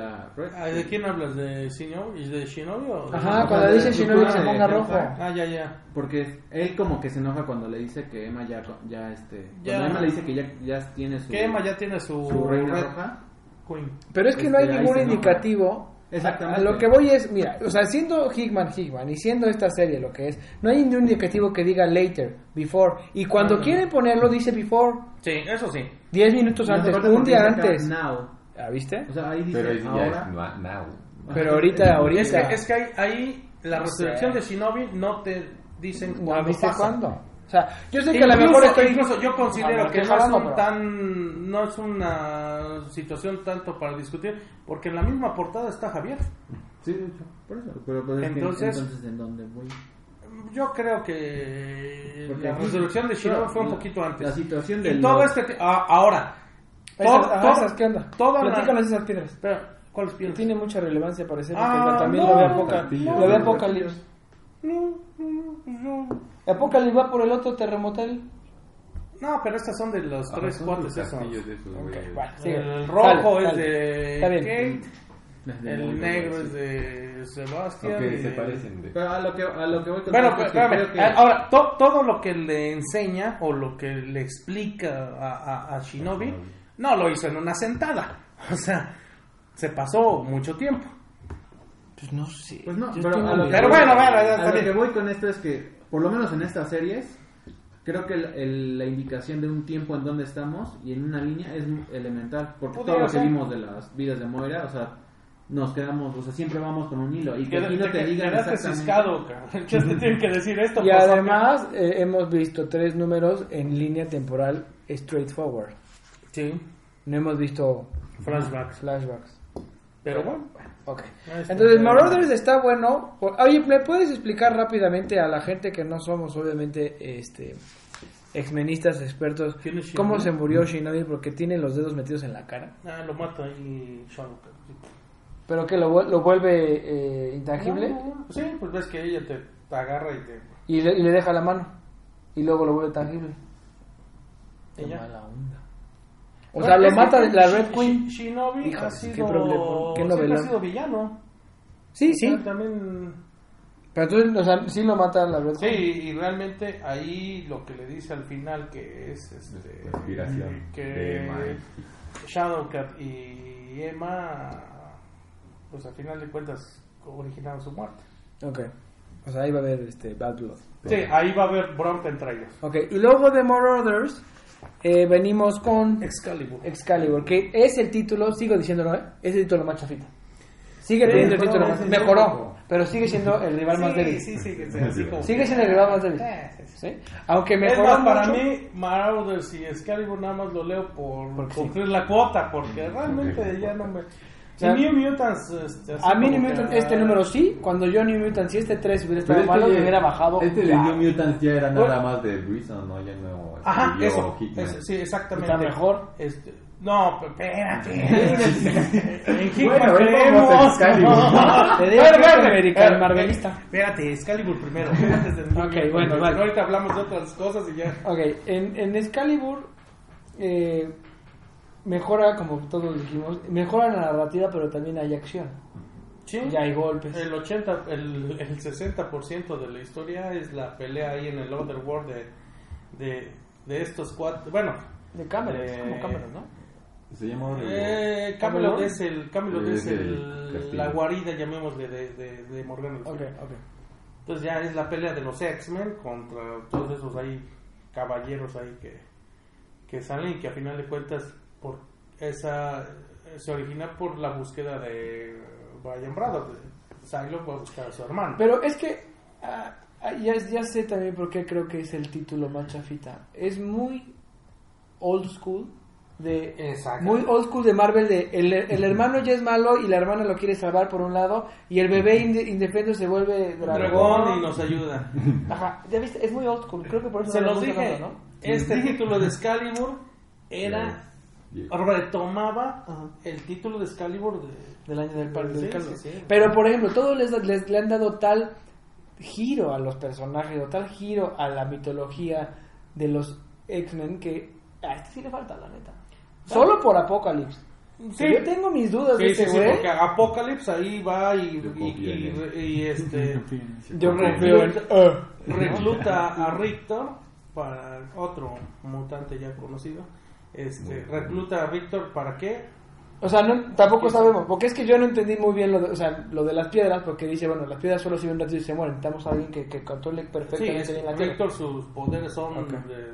Ah, ¿De quién hablas? ¿De Shinobi? ¿De Shinobi o de- Ajá, Ajá, cuando de- dice de- Shinobi de- se de- ponga de- rojo. Ah, ya, ya. Porque él como que se enoja cuando le dice que Emma ya, ya este... Ya. Cuando Emma le dice que ya, ya tiene su... Que Emma ya tiene su, su reina roja. Queen. Pero es que no hay ningún indicativo. Exactamente. A lo que voy es, mira, o sea, siendo Hickman Hickman y siendo esta serie lo que es, no hay ningún indicativo que diga later, before. Y cuando Ah. quieren ponerlo, dice before. Sí, eso sí. 10 minutos No antes, un día antes. Now. ¿Ah, ¿Viste? O sea, ahí dice Pero ahí ya ahora. es now. Pero ahorita, ahorita. Es que, es que ahí, ahí la resurrección sé. de Shinobi no te dicen ¿No cuándo viste cuándo? O sea, yo sé que a lo Incluso, mejor estoy... incluso yo considero que no es, un pero- tan, no es una situación tanto para discutir, porque en la misma portada está Javier. Sí, de. Por eso. Pero, pues, es que Entonces- entonces, ¿en dónde voy? Yo creo que Porque la resurrección de Shinobi fue un la- poquito antes. La situación y del... todo este... ah, ahora, Esas, todo- ajá, todo- esas, ¿qué onda? toda la- Platícanos esas piedras. Espera, ¿cuáles Que piensas? tiene mucha relevancia parece Ah, también no, lo ve Apocal- castillo. lo ve Apocalipsis. No, no, no. Apocalipsis va por el otro terremotal. No, pero estas son de los Ah, tres son cuates sus esos. castillos de esos güeyes. bueno, sigue. El rojo Dale, es de Está bien. Kate, el negro es sí. de Sebastián. Y se parecen de... Pero a lo que, a lo que voy con Bueno, esto es que espérame, creo que- ahora, to- todo lo que le enseña o lo que le explica a, a- a Shinobi, no lo hizo en una sentada. <laughs> O sea, se pasó mucho tiempo. Pues no sé. Pues no, Yo pero, a lo que Pero bueno, bueno, ya está a lo bien. que voy con esto es que, por lo menos en estas series, creo que el- el- la indicación de un tiempo en donde estamos y en una línea es elemental. Porque todo Pudiera lo que vimos de las vidas de Moira, o sea, nos quedamos, o sea, siempre vamos con un hilo. Y que aquí no te digan quedaste exactamente. ciscado. ¿Qué te tienen que decir esto? <laughs> Y favor? además eh, hemos visto tres números en línea temporal straightforward. Sí, No hemos visto flashbacks. flashbacks. Pero bueno, Ok. Entonces, Marauders está bueno. Oye, ¿me puedes explicar rápidamente a la gente que no somos, obviamente, este exmenistas expertos, ¿Quién es cómo se murió Shinobi? Porque tiene los dedos metidos en la cara. ah, lo mata ahí Shadow. ¿Pero que lo, vuel- lo vuelve eh, intangible? No, no, no. Sí, pues ves que ella te, te agarra y te... Y, le, y le deja la mano. Y luego lo vuelve tangible. Qué Ella. mala onda. O sea, lo mata la Red Queen. Shinobi ha qué sido... problema, qué ha sido villano. Sí, sí. También... Pero entonces, o sea, sí lo mata la Red Sí, Queen. y realmente ahí lo que le dice al final que es este, Conspiración que de Emma. Shadowcat y Emma pues al final de cuentas originaron su muerte. Ok. O sea, ahí va a haber este, Bad Blood. Sí, ahí va a haber bronca entre ellos. Ok, y luego de Marauders eh, venimos con Excalibur. Excalibur, que es el título, sigo diciéndolo, ¿eh? Es el título más chafita. Sigue Sí, teniendo el mejoró, título más... Mejoró, pero sigue siendo el rival más débil. Sí, sí, sí, sí, Sigue siendo el rival más débil. Sí, sí. ¿sí? Aunque Es mejoró más, para mucho- mí, Marauders y Excalibur nada más lo leo por Porque sí. cumplir la cuota, porque realmente ya no me... Y sea, New Mutants... Este, A mí New como que, Mutant, este número sí, cuando yo New Mutant, si este 3 hubiera estado Pero malo, este me hubiera bajado. Este de. New Mutants ya era nada más de Reason, ¿no? Ya no Ajá, eso. Es- sí, exactamente. Está mejor. Este, no, pero espérate. <laughs> en Hickman Bueno, creemos. Excalibur. Te digo Bueno, que espérate, marvelista. Espérate, Excalibur primero. <laughs> antes de New Ok, Mutants, bueno, vale. Ahorita hablamos de otras cosas y ya. Ok, en, en Excalibur eh, mejora, como todos dijimos, mejora la narrativa, pero también hay acción. Sí. Ya hay golpes. El 80, el, el 60% de la historia es la pelea ahí en el Underworld de, de, de estos cuatro. Bueno, De Cameron, es Eh, como Cameron, ¿no? Se llama eh, ¿Camelot? Camelot es, el, Camelot es Es el la guarida, llamémosle, de, de, de Morgan. Ok, ok. Entonces ya es la pelea de los X-Men contra todos esos ahí caballeros ahí que, que salen y que a final de cuentas por esa se origina por la búsqueda de Brian Braddock. Psylocke va a buscar a su hermano. Pero es que ah, ya, ya sé también por qué creo que es el título más chafita. Es muy old school. De, Exacto. muy old school de Marvel de el, el hermano ya es malo y la hermana lo quiere salvar por un lado y el bebé inde- indefenso se vuelve dragón, Dragón y nos ayuda. <laughs> Ajá, ya viste, es muy old school, creo que por eso Se los dije, ¿no? este título de Excalibur era. Retomaba Ajá. el título de Excalibur de, del año del parque Sí, del caldo. sí, sí. Pero por ejemplo, todos les, les- le han dado tal giro a los personajes o tal giro a la mitología de los X-Men que a este sí le falta, la neta. Solo por Apocalypse. Sí. Yo tengo mis dudas de Sí, sí, ese sí, güey. porque Apocalypse ahí va y, este <laughs> Yo recluta- recluta a Rictor para otro mutante ya conocido. Este, recluta a Rictor para qué? O sea, no, tampoco sabemos, porque es que yo no entendí muy bien lo de, o sea, lo de las piedras, porque dice, bueno, las piedras solo sirven un ratito y se mueren. Necesitamos a alguien que, que controle Sí, perfectamente es- bien la tierra. Rictor sus poderes son de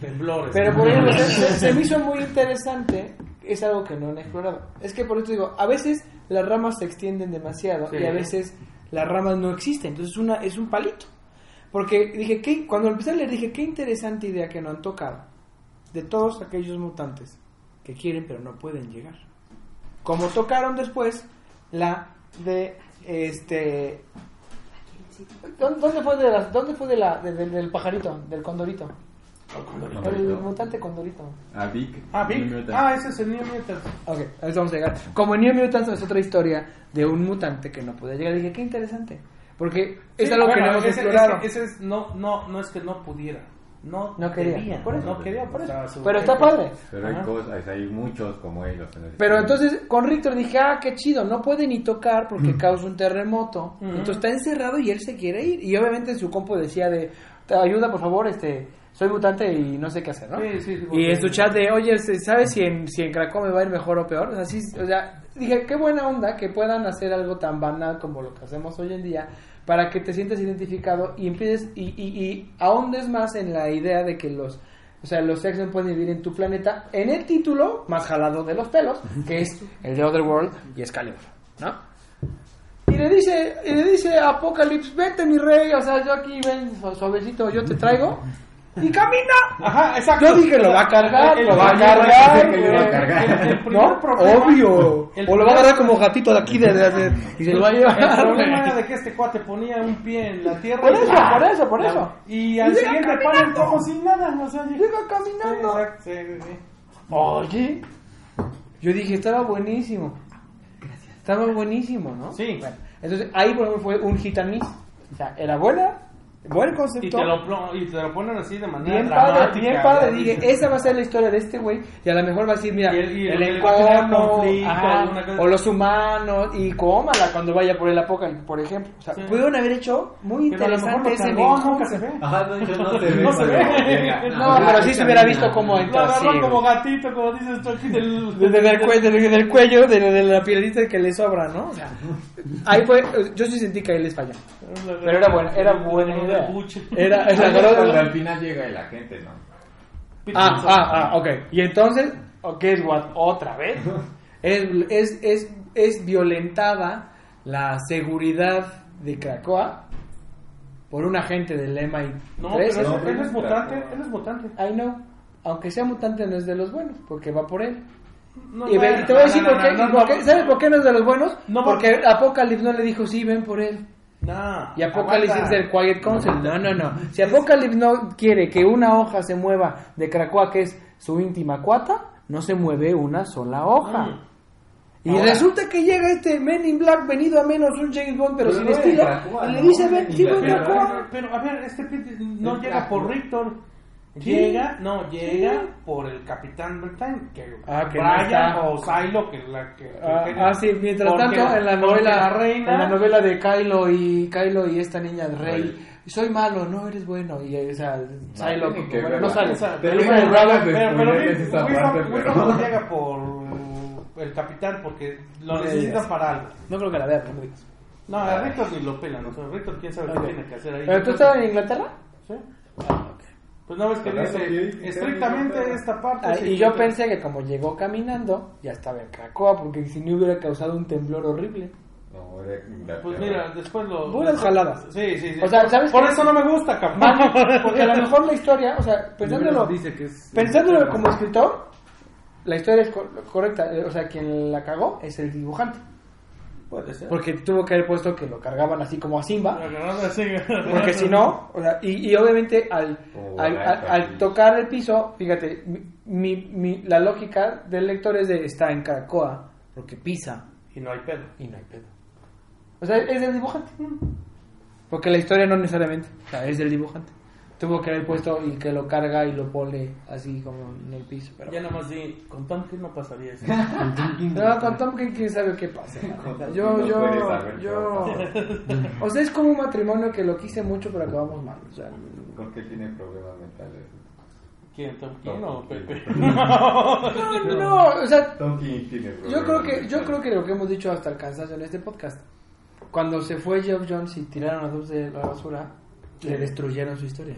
temblores. Pero por ejemplo, <laughs> se, me hizo muy interesante, es algo que no han explorado. Es que por eso digo, a veces las ramas se extienden demasiado Sí. y a veces las ramas no existen. Entonces una, es un palito. Porque dije, ¿qué? cuando empecé a leer dije, qué interesante idea que no han tocado. De todos aquellos mutantes que quieren pero no pueden llegar. Como tocaron después la de este... ¿Dónde fue de la, dónde fue de la, de- de- del pajarito, del condorito? Condorito. El mutante condorito. Ah, Vic. Ah, Vic. Mutants. Ah, ese es el New Mutant. Ok, a eso vamos a llegar. Como en New Mutants es otra historia de un mutante que no puede llegar. Dije, qué interesante. Porque es Sí, algo que bueno, no hemos ese- explorado. ese- ese es- no, no, no es que no pudiera. No, No quería, quería, por eso. no quería, por eso. Pero está padre. Pero hay cosas, hay muchos como ellos. en el Pero entonces con Rictor dije, ah, qué chido, no puede ni tocar porque causa un terremoto. Entonces está encerrado y él se quiere ir. Y obviamente su compo decía de, "Te ayuda por favor, este, soy mutante y no sé qué hacer, ¿no? Sí, sí, sí, y en su chat de, oye, este, ¿sabes si en, si en Krakow me va a ir mejor o peor? O sea, sí, o sea, dije, qué buena onda que puedan hacer algo tan banal como lo que hacemos hoy en día para que te sientas identificado y empieces y, y, y ahondes más en la idea de que los o sea, los X-Men pueden vivir en tu planeta en el título más jalado de los pelos, que es el de Otherworld y Excalibur. ¿no? Y le dice, y le dice Apocalypse, vete mi rey, o sea, yo aquí ven su- suavecito, yo te traigo. Y camina. Ajá, exacto. Yo dije, lo va a cargar, El- lo va a cargar. el- el- el- cargar. el- el primer ¿No? problema- Obvio. O lo va a agarrar como gatito de aquí de, de- de- y se lo va a llevar. El problema era de que este cuate ponía un pie en la tierra. Por y- eso, por eso, por eso. Y al siguiente caminando. como sin nada. O sea, Llega caminando. Sí, exacto, sí, sí, sí. Oye, yo dije, estaba buenísimo. Estaba buenísimo, ¿no? Sí. Bueno, entonces ahí por ejemplo, fue un hit and miss. O sea, era buena, buen Y concepto. te, lo, y te lo ponen así de manera Bien padre, dramática. bien padre. ¿no? Dije, esa va a ser la historia de este güey. Y a lo mejor va a decir, mira, Y el- y el lo generar encono, ajá, o los humanos, y cómala cuando vaya por el apocalipsis, por ejemplo. O sea, Sí. pudieron haber hecho muy Pero lo interesante lo ese encono. nunca se ve. Ajá, no, no <laughs> se ve. No se ve. No, pero sí se hubiera visto cómo Lo entra. agarró sí, como gatito, como dices tú aquí del... <laughs> Desde el cuello, desde el cuello de, de la pielita que le sobra, ¿no? O sea, ahí fue, yo sí sentí que ahí les falló. <laughs> Pero era buena, era <laughs> Era, Cuando era al final llega el agente, ¿no? Ah, ah, ah, ok. Y entonces, ok, es what, otra vez. <laughs> Es, es, es, es violentada la seguridad de Krakoa por un agente del MI3. No, pero él, No, él es es mutante, él es mutante. I know. Aunque sea mutante no es de los buenos, porque va por él. No, Y, bueno, y te voy a decir no, por no, qué. no, y por no, qué- no. ¿Sabes por qué no es de los buenos? No, porque Apocalypse no le dijo, sí, ven por él. No, Y aguanta. del Quiet Council. No, no, no. Si Apocalypse no quiere que una hoja se mueva de Krakoa, que es su íntima cuata, no se mueve una sola hoja. Mm. Y Ahora- resulta que llega este Men in Black venido a menos un James Bond, pero, Pero sin no estilo. Krakoa, y le dice, ven Inglaterra. Krakoa. Pero, a ver, este no llega por. Richter. Sí. Llega, no, llega por el Capitán Britain, que, Ah, que no Brian está. o Silo, que es la que... Ah, que- ah, sí, mientras porque- tanto en la novela la reina, en la novela de Kylo y Kylo y esta niña de Rey, soy malo, no eres bueno y o sea, Silo, tiene que bueno, no ¿no? sale. no pero, pero pero- no llega por el Capitán porque lo No le necesitan para algo. No creo que la vea, no me digas. No, a Richter ni lo pelan, o sea, Richter quién sabe qué tiene que hacer ahí. ¿Pero tú estabas en Inglaterra? ¿Sí? Pues no ves que dice estrictamente esta parte. Ah, y yo pensé que como llegó caminando, ya estaba en Krakoa, porque si no hubiera causado un temblor horrible. No, era Inglaterra. Pues mira, después lo. Puras jaladas. Sí, sí, sí. O sea, ¿sabes Por qué? eso no me gusta, cabrón. Porque a lo <laughs> mejor la historia, o sea, pensándolo, dice que es pensándolo como escritor, la historia es cor- correcta, eh, o sea, quien la cagó es el dibujante. Puede ser. Porque tuvo que haber puesto que lo cargaban así como a Simba. Así, Porque si no, o sea, y, y obviamente al, Oh, al, al- al tocar el piso, fíjate, mi, mi- la lógica del lector es de está en Krakoa, porque pisa Y no hay pedo. y no hay pedo. O sea, es del dibujante. Porque la historia no necesariamente, o sea, es del dibujante. Tuvo que haber puesto y que lo carga y lo pone así como en el piso. Pero, Ya nada más di, con Tom King no pasaría eso. <laughs> no, con Tom King quién sabe qué pasa. <laughs> Con Yo, yo, yo. <laughs> O sea, es como un matrimonio que lo quise mucho, pero acabamos mal. O sea, ¿Por qué tiene problemas mentales? ¿Quién? ¿Tom King Tom o. Pepe? no, no, o sea, Tom King tiene problemas yo creo que, yo creo que lo que hemos dicho hasta el cansancio en este podcast, cuando se fue Geoff Jones y tiraron a dos de la basura, le destruyeron su historia.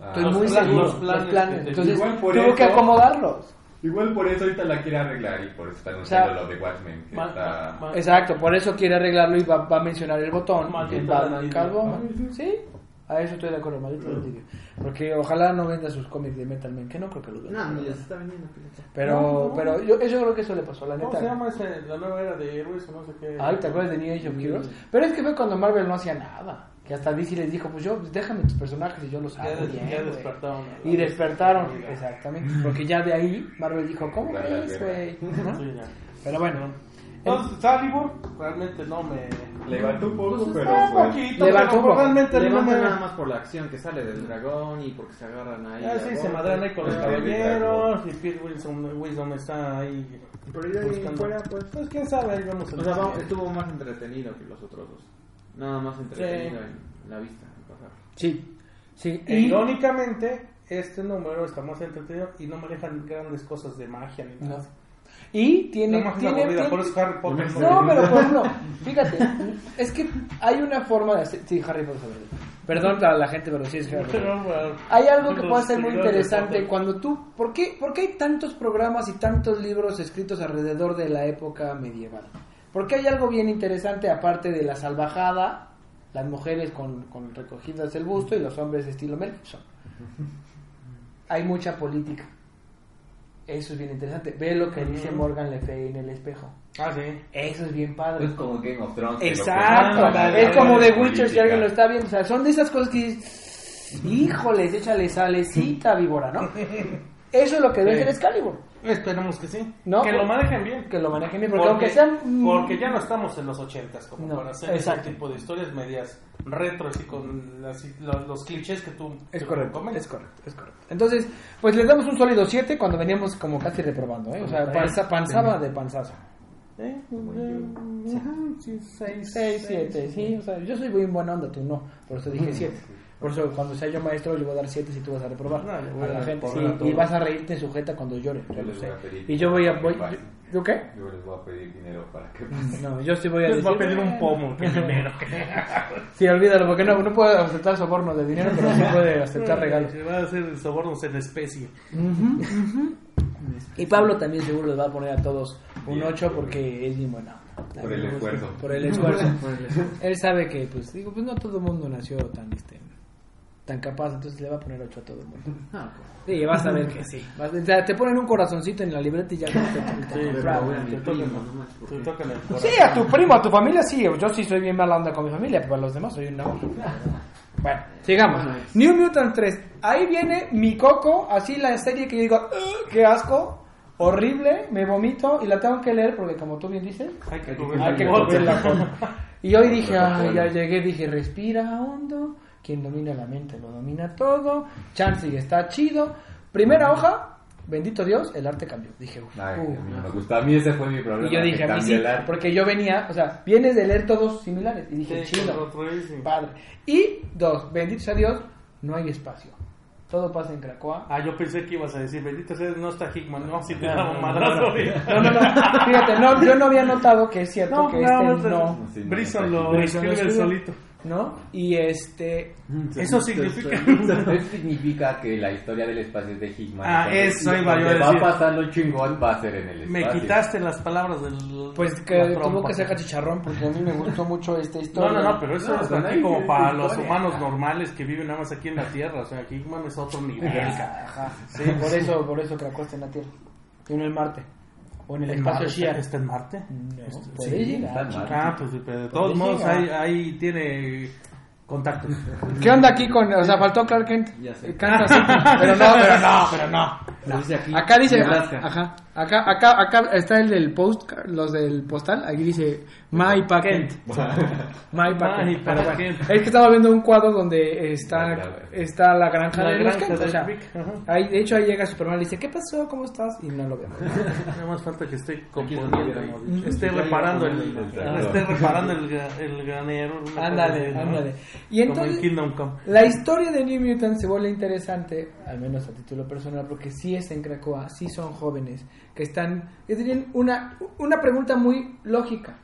Ah, Estoy Los muy planes, seguro. los Los planes planes. que te- Entonces, tuvo que eso- acomodarlos. Igual por eso ahorita la quiere arreglar y por eso está sea, anunciando lo de Watchmen. Que Ma- está... ma- Exacto, por eso quiere arreglarlo y va, va a mencionar el botón. Maldito el Batman. Catwoman. Sí, a eso estoy de acuerdo, maldito. Porque ojalá no venda sus cómics de Metal Man, que no creo que los venda. No, ni les está vendiendo. Pero, No, no. pero yo, eso creo que eso le pasó, la ¿Cómo neta. se llama ese? La nueva era de héroes o no sé qué. Ay, ¿te acuerdas de New Age of Heroes? Pero es que fue cuando Marvel no hacía nada. Que hasta DC les dijo, pues yo, pues déjame tus personajes y yo los Ya, hago des- bien, ya güey". despertaron. Y despertaron, exactamente. Porque ya de ahí Marvel dijo, ¿cómo dale. güey? ¿No? Sí, ya. Pero bueno. Entonces, Salibur realmente no me. Levantó un poco, Pues pero pues... poquito, Levantó pero un poco. realmente no Levanta me. nada más por la acción que sale del dragón y porque se agarran ahí. Ah, sí, se madran ahí con los Ah, caballeros y Pete Wilson, Wilson está ahí Pero ya ahí fuera, pues. Pues quién sabe, ahí vamos a O sea, estuvo más entretenido que los otros dos. Nada más entretenido Sí. en la vista. en pasar. Sí. Sí. E irónicamente, este número está más entretenido y no manejan grandes cosas de magia ni no. nada. y tiene... Es tiene, aburrida, tiene- por eso Harry Potter No, pero por ejemplo, <laughs> fíjate, es que hay una forma de hacer... Sí, Harry Potter. Perdón a la gente, pero sí es Harry Potter. Hay algo que puede ser muy interesante cuando tú... ¿por qué, ¿Por qué hay tantos programas y tantos libros escritos alrededor de la época medieval? Porque hay algo bien interesante, aparte de la salvajada, las mujeres con, con recogidas el busto y los hombres de estilo Mel Gibson. Hay mucha política. Eso es bien interesante. Ve lo que dice Morgan Le Fay en el espejo. Ah, sí. Eso es bien padre. Es como Game of Thrones. Exacto, presentan es como The Witcher si alguien lo está viendo. O sea, son de esas cosas que dices, híjoles, échale salecita, víbora, ¿no? <laughs> Eso es lo que debe Sí. ser Excalibur. Esperemos que sí. No, que lo manejen bien. Que lo manejen bien, porque, aunque sean... porque ya no estamos en los ochentas como No, para hacer ese tipo de historias medias retro así con así, los, los clichés que tú Es que correcto, es correcto, es correcto. Entonces, pues les damos un sólido 7 cuando veníamos como casi reprobando, ¿eh? O sea, panza, panzaba de panzazo. ¿Eh? Ujú, sí, seis, 6, 7, sí, o sea, yo soy muy buena onda, tú no, por eso dije <laughs> 7. Por eso cuando sea yo maestro le voy a dar 7 si tú vas a reprobar No, voy a a la gente. sí, y vas a reírte sujeta cuando llore, yo Yo lo les sé. voy a pedir Y yo voy a... Voy. ¿yo, ¿yo qué? Yo les voy a pedir dinero para que <laughs> No, yo sí voy a Les decir... va a pedir un pomo que <laughs> dinero. Sí, olvídalo, porque no, no puede aceptar sobornos de dinero, pero sí puede aceptar <laughs> regalos. Se va a hacer sobornos en especie. Y Pablo también seguro les va a poner a todos un Bien. 8 porque es bien bueno. Por el esfuerzo. Por el esfuerzo. Él sabe que, pues, digo, pues no todo el mundo nació tan, este, tan capaz, entonces le va a poner 8 a todo el mundo. <laughs> Ah, Sí, vas a ver que sí. <laughs> Vas- o sea, te ponen un corazoncito en la libreta y ya no te, <laughs> te- Sí, a tu primo, a tu familia sí. Yo sí soy bien mala onda con mi familia, pero a los demás soy un amor. Bueno, sigamos. Bueno, es- New Mutant 3. Ahí viene mi coco, así la serie que yo digo, "Ugh, qué asco, horrible, me vomito y la tengo que leer porque como tú bien dices, Hay que Hay que hay que la. Y hoy dije, ay, ya llegué, dije, respira hondo, quien domina la mente lo domina todo, Chansey está chido. Primera hoja, bendito Dios, el arte cambió. Dije, uf, Ay, uf. a mí no me gusta. A mí ese fue mi problema. Y yo dije, a mí sí, el arte. porque yo venía, o sea, vienes de leer todos similares. Y dije, Sí, chido, padre. Y dos, bendito sea Dios, no hay espacio. Todo pasa en Cracoa. Ah, yo pensé que ibas a decir, bendito sea, no está Hickman, no, si te No, daba un madrazo. no. No, no, no, fíjate, no, yo no había notado que es cierto No, que no, este no, no, Sí, no, Brison lo escribe. solito. ¿No? Y este, <laughs> Eso significa... Eso significa que la historia del espacio es de Hickman. Ah, entonces, eso iba yo a decir. va pasando chingón va a ser en el Me espacio. quitaste las palabras del... pues que tuvo que ser chicharrón porque a mí me gustó mucho esta No, historia. no, no, pero eso No, es aquí como es para los humanos normales que viven nada más aquí en la Tierra. O sea, Hickman es otro nivel. sí, por eso, por eso Cracoa está en la Tierra. Y uno en Marte. O en el ¿En espacio Marte? Shiar. ¿Está en Marte? No, Este, puede sí, llegar. está en Marte. Ah, pues pero de todos modos ahí, ahí tiene contacto. ¿Qué onda aquí con, o sea, faltó Clark Kent? Ya sé. Canta así, pero no, pero no, pero no. Dice aquí. Acá dice, ajá, acá, acá, acá está el del post, los del postal, aquí dice My <laughs> Packet. My Packet. Pero bueno, es que estaba viendo un cuadro donde está, La granja. está la granja La de los granja Kent, de o sea, ahí, de hecho ahí llega Superman y le dice, ¿qué pasó? ¿Cómo estás? Y no lo veo. <laughs> Nada más falta que esté componiendo, esté reparando el, esté reparando el, el granero. Ándale, ándale. Y entonces, Kingdom Come. La historia de New Mutants se vuelve interesante, al menos a título personal, porque sí es en Cracoa, sí son jóvenes, que están, que tienen una, una pregunta muy lógica.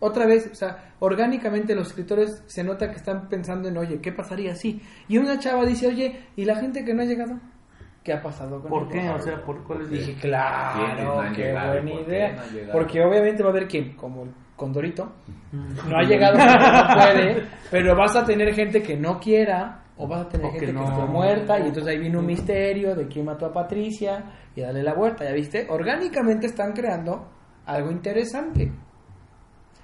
Otra vez, o sea, orgánicamente los escritores se nota que están pensando en, oye, ¿qué pasaría si? Y una chava dice, oye, ¿y la gente que no ha llegado? ¿Qué ha pasado con ¿Por ellos?". qué? O sea, ¿por cuál es Dije, ¿Quiénes claro, no qué buena por qué idea. no? Porque obviamente va a haber quien, como el Condorito, no ha llegado porque no puede, pero vas a tener gente que no quiera, o vas a tener O gente que, no. esté muerta, y entonces ahí viene un misterio de quién mató a Patricia, y dale la vuelta, ¿ya viste? Orgánicamente están creando algo interesante.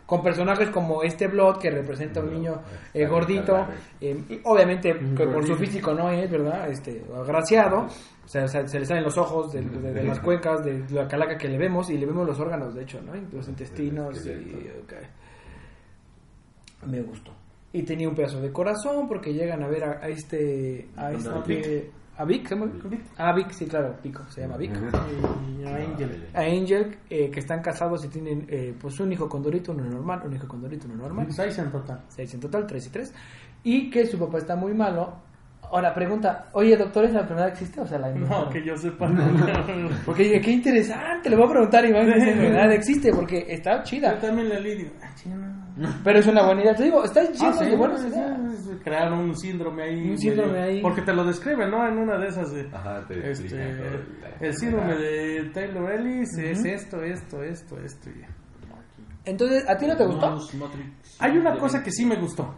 Con personajes como este Blood, que representa a un niño eh, gordito, eh, obviamente que por su físico no es, ¿verdad? Este, agraciado, o sea, se le salen los ojos de, de- de las <laughs> cuencas, de la calaca que le vemos, y le vemos los órganos, de hecho, ¿no? Los intestinos, y. Me gustó. Y tenía un pedazo de corazón, porque llegan a ver a, a este, a este, a Vic, ¿se llama Vic? A Vic, sí, claro, Pico, se llama Vic. Y Angel. A Angel, eh, que están casados y tienen eh, pues un hijo con Dorito, uno normal, un hijo con Dorito, uno normal. Seis en total. Seis en total, tres y tres. Y que su papá está muy malo. Ahora pregunta, oye doctor, ¿esa enfermedad existe? O sea, la No, que yo sepa. <laughs> Porque dije, qué interesante, le voy a preguntar a Iván si esa enfermedad existe, porque está Yo chida. también la leí. digo, ah, no. <laughs> Pero es una buena idea. Te digo, está lleno Ah, sí, de buenas ideas. Crearon un síndrome ahí. Un síndrome medio- ahí. Porque te lo describen, ¿no? En una de esas. De, Ajá, te este, el- síndrome de Taylor Ellis es esto, esto, esto, esto. y- Entonces, ¿a ti no te gustó? Hay una cosa que sí me gustó.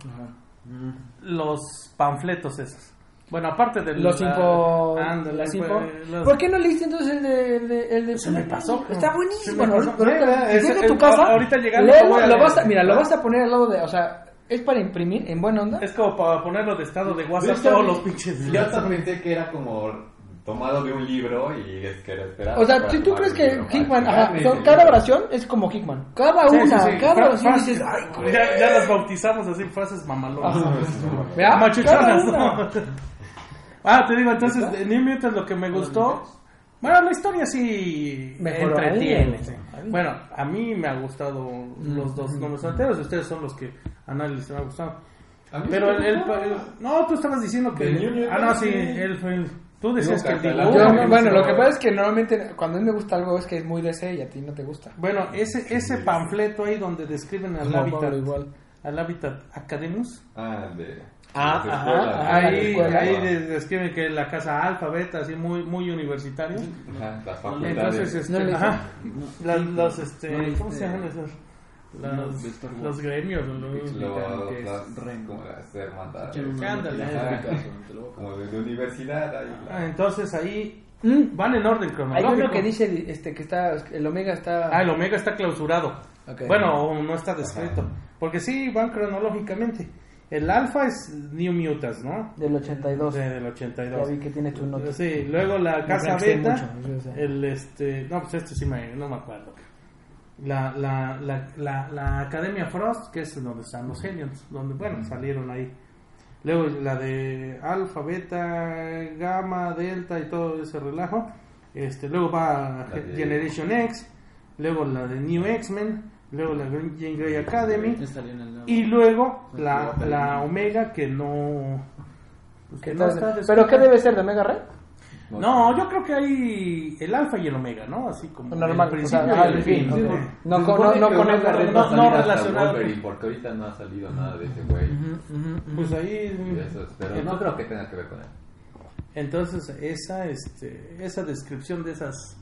Los panfletos esos. Bueno, aparte de Los la- info... ándale, las pues, los- ¿Por qué no leíste entonces el de... El de, el de- Se me pasó. Está buenísimo. me Bueno, pasó. ahorita, llega a tu casa, ahorita llegando léelo, lo lo vas a, mira, lo vas a poner al lado de... O sea, es para imprimir en buena onda. Es como para ponerlo de estado de WhatsApp Yo todos los pinches Yo hasta pensé que era como tomado de un libro y es que era esperado. O sea, si tú crees que Hickman, ajá, son- cada oración es como Hickman. Cada Sí, una, sí, sí. cada oración dices, ay, ya, ya las bautizamos así, frases mamalonas. Machuchonas. Ah, te digo, entonces, New Mutants lo que me gustó. Bueno, la historia sí Mejoró entretiene. ahí, sí. ahí. Bueno, a mí me ha gustado los dos números anteriores. Ustedes son los que a nadie les ha gustado. Pero el, el- el- No, tú estabas diciendo que. New Mutants, ah, no, sí. El, el- tú decías que el dibujo- Yo, bueno, no lo que pasa es que normalmente cuando a mí me gusta algo es que es muy DC y a ti no te gusta. Bueno, ese, ese panfleto ahí donde describen al No, hábitat. Igual. Al hábitat Academus. Ah, de. Ah, las ajá, escuelas. ajá. ahí escuela. ahí de- describen que la casa alfa, beta, así muy, muy universitario. Ajá, las facultades. Entonces, este, No ajá, No, las- los, este, no ¿cómo se llaman esos? Wars. los gremios, los- Los- como de, universidad. Ahí, Ah, entonces ahí Mm, van en orden Hay cronológico. uno que dice este, que está, el Omega está... Ah, el Omega está clausurado. Ok. Bueno, o no está descrito. Porque sí, van cronológicamente. El alfa es New Mutants, ¿no? Del 82. De- del Ya 82. vi que tiene tu nota. Sí, luego la casa beta, mucho, yo sé. el este, no, pues este sí me, no me acuerdo. La, la, la, la, la Academia Frost, que es donde están los Hellions, donde, bueno, salieron ahí. Luego la de Alpha, Beta, Gamma, Delta y todo ese relajo. Este, luego va La de- Generation X, luego la de New X-Men, luego la Green- Jean Grey Academy. El. Y luego Pues, la, la Omega que no... pues, que ¿Qué no está ¿Pero qué debe ser de Omega Red? No, yo creo que hay el alfa y el omega, ¿no? Así como Normal, el principio o sea, y ah, el el fin. fin, Sí, ok. sí. No, no, no que con Edgar Red. no- no relacionado. Wolverine, porque ahorita no ha salido nada de ese güey. Pues ahí... de esos, Pero no creo que tenga que ver con él. Entonces, esa, este, esa descripción de esas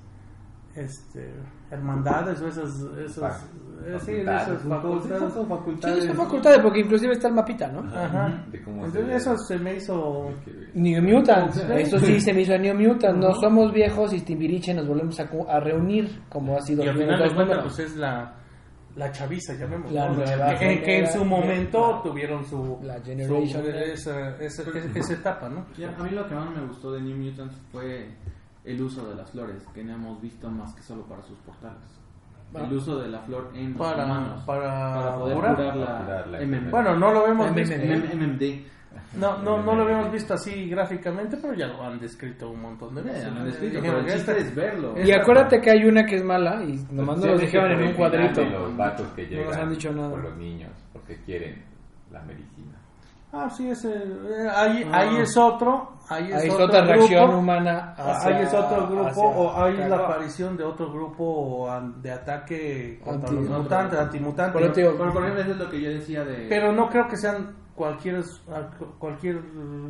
este, hermandades o esas... esas eh, sí, esas facultades. Sí, facultades. son facultades, porque inclusive está el mapita, ¿no? Ajá. De cómo Entonces, se- eso se me hizo... New Mutants, eso sí se me hizo a New Mutants, no somos viejos y Timbiriche nos volvemos a, cu- a reunir como ha sido Y al final de cuentas, pues es la, la chaviza, llamémoslo. La ¿no? nueva que, que en su momento tuvieron su, La Generation su- esa, esa, esa- esa etapa, ¿no? A mí lo que más me gustó de New Mutants fue el uso de las flores, que no hemos visto más que solo para sus portales. El uso de la flor en los Para, humanos para, poder curar. curar Para la, la MM. Bueno, no lo hemos MMD. No, no, no lo habíamos visto así gráficamente, pero ya lo han descrito un montón de veces. ya lo han descrito, Dijeron pero el que chiste esta- es verlo. Y acuérdate que hay una que es mala y nomás no lo dijeron en un cuadrito. de los vatos que No nos han dicho nada. por los niños, porque quieren la medicina. Ah, sí, ese, eh, ahí, ahí es otro. Ahí es, Ahí es otro otra grupo. reacción humana. Ah, hacia- ahí es otro grupo, hacia- o ahí es la Claro. aparición de otro grupo de ataque contra Anti- los mutantes, antimutantes. Digo, Pero por ejemplo, eso es lo que yo decía de... Pero no creo que sean cualquier, cualquier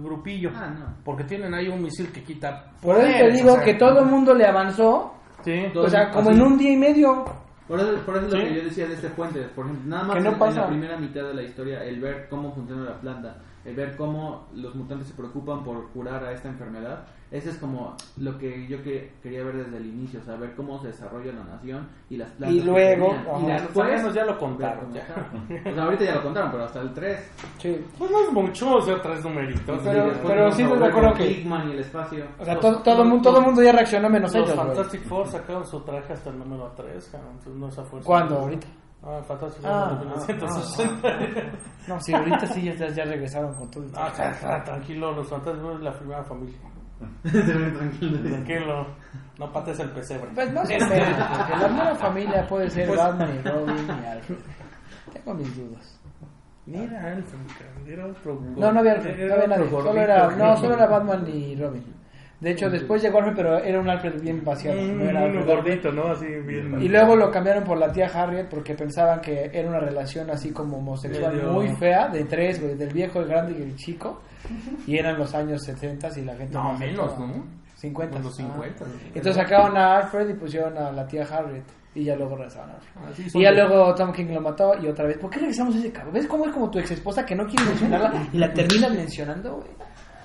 grupillo. Ah, no. Porque tienen ahí un misil que quita. Por eso te digo o sea, que todo el mundo le avanzó, Sí. o sea, como Así. en un día y medio. Por eso, por eso es lo que yo decía de este puente. Por ejemplo, nada más no en, la primera mitad de la historia, el ver cómo funciona la planta, el ver cómo los mutantes se preocupan por curar a esta enfermedad, ese es como lo que yo que, quería ver desde el inicio, saber cómo se desarrolla la nación y las plantas. Y luego, ajá. y Los después ya lo ver contaron. ya. O sea, ahorita ya lo contaron, pero hasta el 3. Sí. Pues no es mucho, o sea, tres numeritos. Pero- pero sí a de volver acuerdo que- Hickman y el espacio. O sea, Los- todo, todo, el mundo, todo el mundo ya reaccionó menos Los ellos. güey. Fantastic Four sacaron su traje hasta el número 3, entonces no esa fuerza. ¿Cuándo? ¿Ahorita? Ah, Fantastic Ah, Four de 1960. No, sí, ahorita sí ya, ya regresaron con todo. Ah, tra- tra- tranquilo, los Four es la primera familia. <laughs> Tranquilo. Tranquilo, no pates el pesebre. Pues no sé, porque la nueva familia puede ser Pues- Batman y Robin y Alfred. Tengo mis dudas. Mira, Alfred, era otro. No, no había Alfred, no había nadie. Solo era, no, solo era Batman y Robin. De hecho, después llegó Alfred, pero era un Alfred bien vaciado. Un, No era Alfred. gordito, ¿no? Así bien. Y luego lo cambiaron por la tía Harriet porque pensaban que era una relación así como homosexual Medio- muy fea, de tres, güey, del viejo, el grande y el chico. Y eran los años 70 y la gente... No, no menos. ¿no? 50. En los 50. Ah. Entonces sacaron a Alfred y pusieron a la tía Harriet. Y ya luego regresaron a Alfred. Así son Y ya luego Tom King lo mató y otra vez. ¿Por qué regresamos a ese cabrón? ¿Ves cómo es como tu ex esposa que no quiere mencionarla y la terminas mencionando, güey?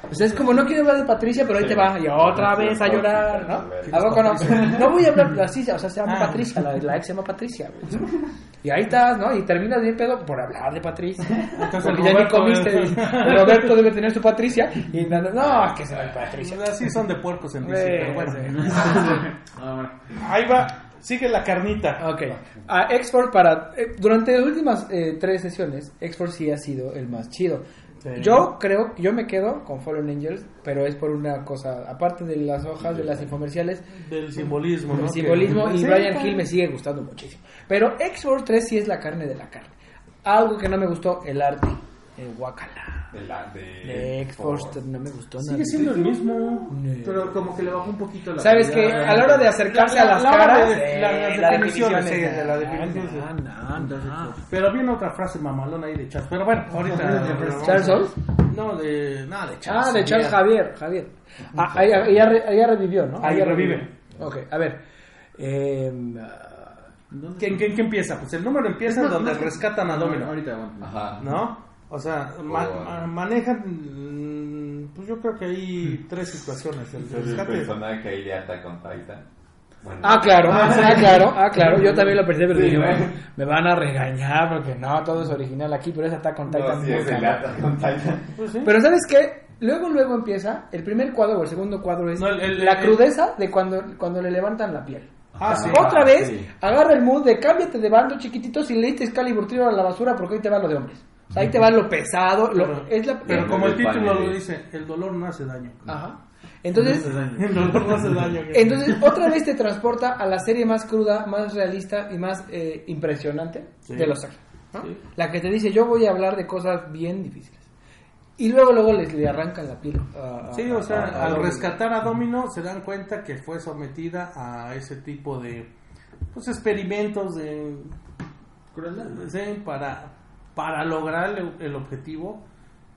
O sea, es como no quiere hablar de Patricia, pero ahí te va. Y otra vez a llorar, ¿no? ¿A poco no? <laughs> No voy a hablar así, o sea, se llama Ah. Patricia, la, la ex se llama Patricia, güey. Y ahí estás, ¿no? Y terminas bien pedo por hablar de Patricia. Entonces, Porque ya ni comiste. Roberto debe tener su Patricia. Y no, no, no, que será el Patricia. Así son de puercos en Güey, pero bueno. Bueno. <laughs> Ahí va, sigue la carnita. Ok. A Export para... eh, durante las últimas eh, tres sesiones, Export sí ha sido el más chido. Sí. Yo creo, yo me quedo con Fallen Angels, pero es por una cosa, aparte de las hojas, de las infomerciales, Del simbolismo, ¿no? el simbolismo y Sí, Brian. Hill me sigue gustando muchísimo. Pero Export 3 sí es la carne de la carne. Algo que no me gustó, el arte, el Wakala. De la de. De Export no me gustó nada. Sigue siendo el mismo. Pero como que le bajó un poquito la ¿Sabes que. A la hora de acercarse a las La caras, de- eh, las las definiciones, sí, definiciones, de la ah, definición, no, no, no. pues, Pero viene otra frase mamalona ahí de Charles. Pero bueno, ahorita. ¿Charles? No, de. No, de Charles. Ah, de Charles Javier, Javier. Ah, ahí, ahí ya, re- ahí ya revivió, ¿no? Ahí ya revive. Ok, a ver. Eh, ¿dónde ¿Quién, quién, quién empieza? Pues el número empieza donde rescatan a Domino. Ahorita, bueno. Ajá. ¿No? O sea, ma- Oh. ma- manejan. mm, Pues yo creo que hay tres situaciones. El Es el rescate. personaje ahí de Attack on Titan. Bueno, ah, claro, ah, claro, ah, claro. Yo también lo percibí, pero Sí, dije, güey. "Bueno, me van a regañar porque no, todo es original aquí, pero es Attack on Titan. No, sí, muy es el de cabrón. Attack on Titan. Pues sí. Pero ¿sabes qué? Luego, luego empieza, el primer cuadro o el segundo cuadro es No, el- el- la el- crudeza de cuando, cuando le levantan la piel. Ah, sí. Otra vez, sí. agarra el mood de cámbiate de bando chiquitito si leíste Excalibur tiro a la basura porque ahí te va lo de hombres. O sea, ahí te va lo pesado, lo, Pero, es la... pero el- como el el título lo dice, el dolor no hace daño. Ajá. Entonces, El dolor no hace daño. entonces otra vez te transporta a la serie más cruda, más realista y más eh, impresionante Sí. de los. Sí. La que te dice, yo voy a hablar de cosas bien difíciles. Y luego, luego les le arrancan la piel. a- Sí, o sea, a- a al rescatar a Domino se dan cuenta que fue sometida a ese tipo de pues experimentos de sí, para para lograr el, el objetivo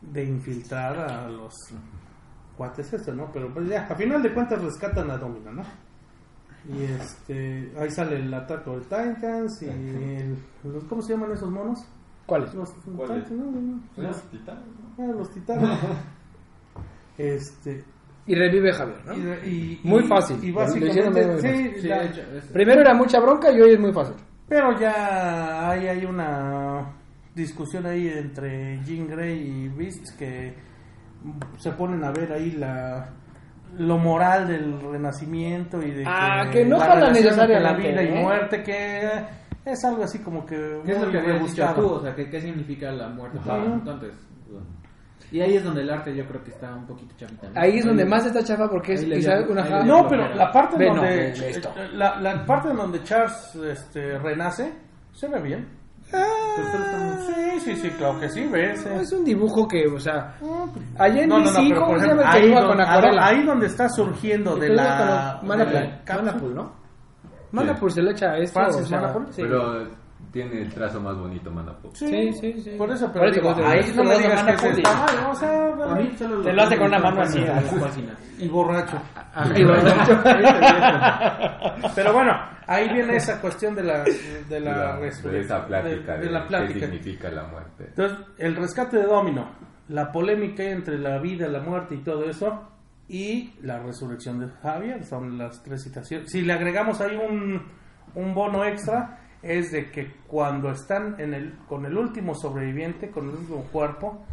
de infiltrar a los cuates estos, ¿no? Pero pues ya, a final de cuentas rescatan a Domino, ¿no? Y este, ahí sale el ataque de Titans y el- los, ¿cómo se llaman esos monos? ¿Cuáles? Los ¿Cuáles? Titans, no, no, no, los, titanes, ¿no? ah, los titanes. <laughs> Este, Y revive Javier, ¿no? y, y- Muy fácil. Y básicamente, sí, la- Primero era mucha bronca y hoy es muy fácil. pero ya hay, hay una discusión ahí entre Jean Grey y Beast que se ponen a ver ahí la lo moral del renacimiento y de Ah, que no la entre la vida y ¿eh? muerte que es algo así como que ¿Qué es lo que habías dicho tú? O sea, ¿qué, qué significa la muerte? Ajá. Entonces, y ahí es donde el arte yo creo que está un poquito chafita. ¿no? Ahí es donde más está chafa porque es Ahí le quizá dio- una ahí No, pero la parte no, donde esto. la, la parte en donde Charles este, renace se ve bien. Sí, sí, sí, claro que sí, ves. No, es un dibujo que, o sea, allá en No, no, DC, ¿cómo se llama el que con acuarela? ahí donde está surgiendo de la... Manapul, ¿no? Manapul se le echa esto, Francis o sea, Manapul. sí. Pero tiene el trazo más bonito, Manapop. Sí, Sí, sí, sí. Por eso, Por pero eso, digo, por eso no digas que Manapul. se está mal, o sea, A mí solo Te lo hace con una mano así, y borracho. <laughs> Y bueno, <laughs> Pero bueno, ahí <laughs> viene esa cuestión de la, de la, de, resurrección, de esa plática de- de, de la qué significa la muerte. Entonces, el rescate de Domino, la polémica entre la vida, la muerte y todo eso, y la resurrección de Javier, son las tres citaciones. Si le agregamos ahí un, un bono extra, es de que cuando están en el, con el último sobreviviente, con el último cuerpo,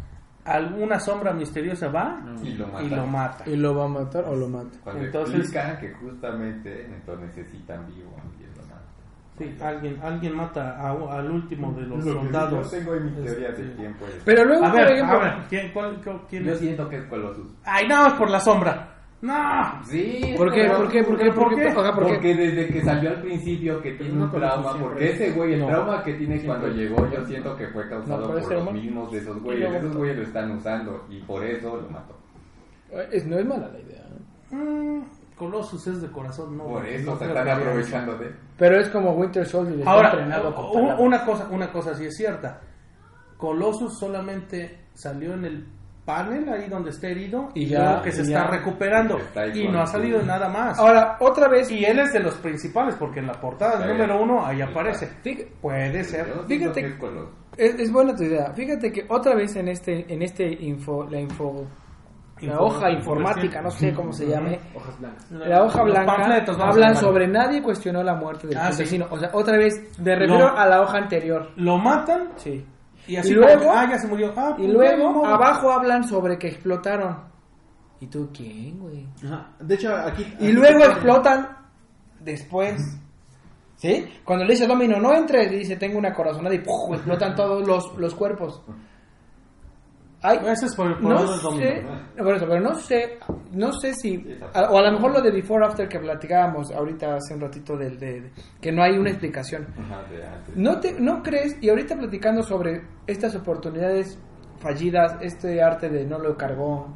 alguna sombra misteriosa va Y lo mata. y lo mata. ¿Y lo va a matar o lo mata? Cuando Entonces- explican que justamente entonces necesitan vivo lo mata. Sí, alguien, alguien mata a- al último de los Lo soldados. Yo tengo en mi teoría Este, de tiempo es... Pero luego, A por ver, ejemplo, a ver, ¿quién, cuál- cuál- quién Yo es? siento que es Colossus. Ay, no, es por la sombra. No. Sí. ¿por qué? ¿Por qué? ¿Por qué? ¿Por qué? Ajá, ¿por qué? Porque desde que salió al principio que tiene un trauma, porque es- ese güey, el trauma que tiene cuando llegó, yo siento que fue causado por los mismos de esos güeyes. Esos güeyes lo están usando y por eso lo mató. es- no es mala la idea. ¿no? Mm, Colossus es de corazón, no. Por eso se están aprovechando de... Pero es como Winter Soldier, Ahora, una cosa, una cosa sí es cierta. Colossus solamente salió en el panel ahí donde está herido Y ya- que se está ya. recuperando Está ahí y no ha salido nada más. Ahora, otra vez. y él es de los principales porque en la portada número uno ahí aparece. Puede ser. Fíjate- que es buena tu idea. Fíjate que otra vez en este, en este info, la info, la hoja informática, no sé cómo se llame, Hojas blancas. la hoja blanca, hablan sobre nadie cuestionó la muerte del Ah, sí. campesino. O sea, otra vez, me refiero a la hoja anterior. Lo matan Sí. Y así Y luego- ah, ya se murió. Ah, Y pues, luego, abajo hablan sobre que explotaron. ¿Y tú quién, güey? Ajá. De hecho, aquí. Y aquí luego te explotan después. ¿Sí? Cuando le dice Domino, no entres, y dice, tengo una corazonada y ¡puf! explotan todos los, los cuerpos. Ay, es por poder no sé, por eso, pero no sé, no sé si, a- o a lo mejor lo de Before After que platicábamos ahorita hace un ratito del de, de- que no hay una explicación. Antes. ¿No, te, ¿No crees, y ahorita platicando sobre estas oportunidades fallidas, este arte de no lo cargó,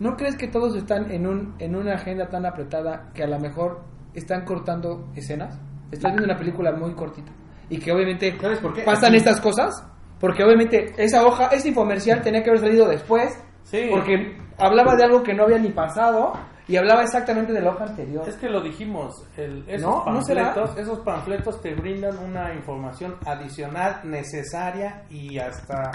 ¿no crees que todos están en, un, en una agenda tan apretada que a lo mejor están cortando escenas? Estás viendo una película muy cortita y que obviamente ¿Sabes por qué? pasan Aquí- estas cosas, porque obviamente esa hoja, ese infomercial tenía que haber salido después, Sí. porque hablaba de algo que no había ni pasado y hablaba exactamente de la hoja anterior. Es que lo dijimos, el- esos, No, ¿no panfletos, esos panfletos te brindan una información adicional, necesaria y hasta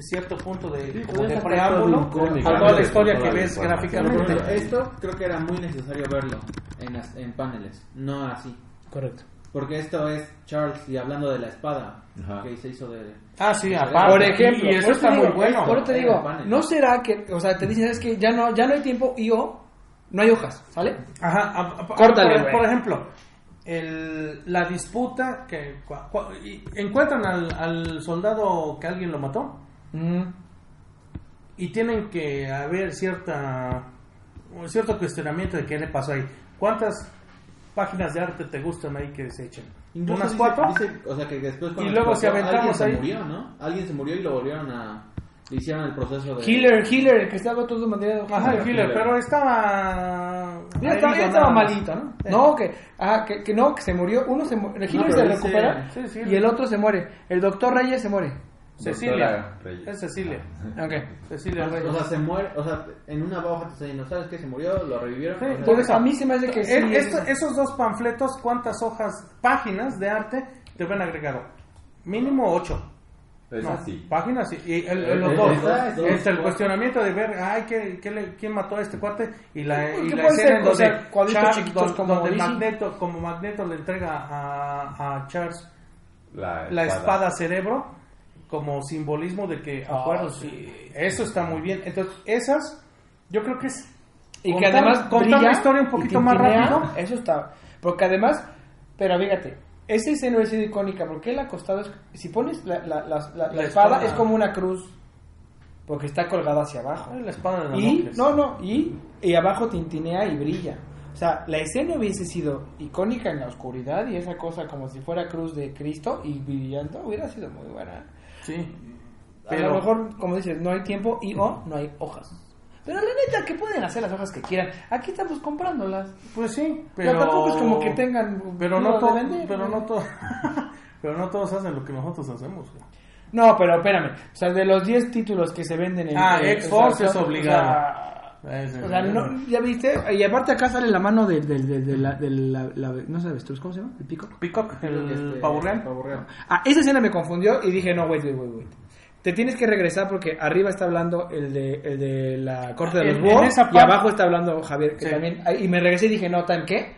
cierto punto de, como puede de sacar preámbulo a toda la historia que ves gráficamente. esto creo que era muy necesario verlo en, las- en paneles, no así. Correcto. Porque esto es Charles y hablando de la espada Ajá. que se hizo de. Ah, sí, Por aparte. Por ejemplo, y eso por está muy bueno. Por eso te digo. ¿no será que, o sea, te dicen, es que ya no, ya no hay tiempo y o no hay hojas, ¿sale? Ajá, a- a- Córtale, por, ejemplo, el- la disputa que cua- cua- y encuentran al, al soldado que alguien lo mató Mm, y tienen que haber cierta cierto cuestionamiento de qué le pasó ahí. ¿Cuántas páginas de arte te gustan ahí que se echen? Incluso ¿Unas dice- cuatro? dice, o sea, que después Y luego si aventamos alguien ahí- se murió, ¿no? Alguien se murió y lo volvieron a. le Hicieron el proceso de. Healer, Healer, el que estaba todo manera Ajá, el killer, Killer. pero estaba... Ya estaba, ya estaba malito, ¿no? Sí. No, que, ajá, que, que no, que se murió. Uno se el Healer pero se recupera sí, sí. y el otro se muere. El doctor Reyes se muere. Cecilia. Reyes. Es Cecilia. Ok. Cecilia Reyes. O sea, se muere. O sea, en una hoja te diciendo, ¿sabes qué? Se murió, lo revivieron. Sí, O sea, por eso. a mí se me hace que sí. Eh, es- esos dos panfletos, ¿cuántas hojas, páginas de arte te ven agregado? Mínimo ocho. Es No, así. páginas y, y el- Eh, los eh, dos. dos, Entre el cuestionamiento de ver, ay, ¿qué, qué le- ¿quién mató a este cuate? Y la, y la escena ser, en donde, Charles- chiquitos donde- como donde. Magneto, como Magneto le entrega a, a Charles La, la espada cerebro como simbolismo de que, Ah, sí, eso está muy bien. Entonces, esas, yo creo que es Y que además contar la historia un poquito más rápido. Eso está. Porque además, pero fíjate, esa escena sido icónica. Porque él acostado, es- si pones la, la, la, espada, espada. es como una cruz. Porque está colgada hacia abajo. Ay, la espada de Y, no, no, y, y abajo tintinea y brilla. O sea, la escena hubiese sido icónica en la oscuridad y esa cosa como si fuera cruz de Cristo y brillando, hubiera sido muy buena. Sí. a Pero- lo mejor, como dices, no hay tiempo y o no hay hojas. Pero la neta, que pueden hacer las hojas que quieran. Aquí estamos comprándolas. Pues sí, Pero tampoco es como que tengan pero no de to- vender, pero ¿no? no to- <laughs> pero no todos hacen lo que nosotros hacemos. güey. No, pero espérame. O sea, de los 10 títulos que se venden en... Ah, sea, es obligado. O sea, Es- o sea, no, ¿ya viste? Y aparte acá sale la mano de, de, de, de la, de la, la- No sé, ¿cómo se llama? ¿El pico? Peacock, el Este, pavo real. pavo real. Ah, esa escena me confundió y dije, no, wait, wait, wait, wait. Te tienes que regresar porque arriba está hablando el de, el de la corte de los búhos y abajo está hablando Javier, que Sí. también... Y me regresé y dije, no, ¿tan qué?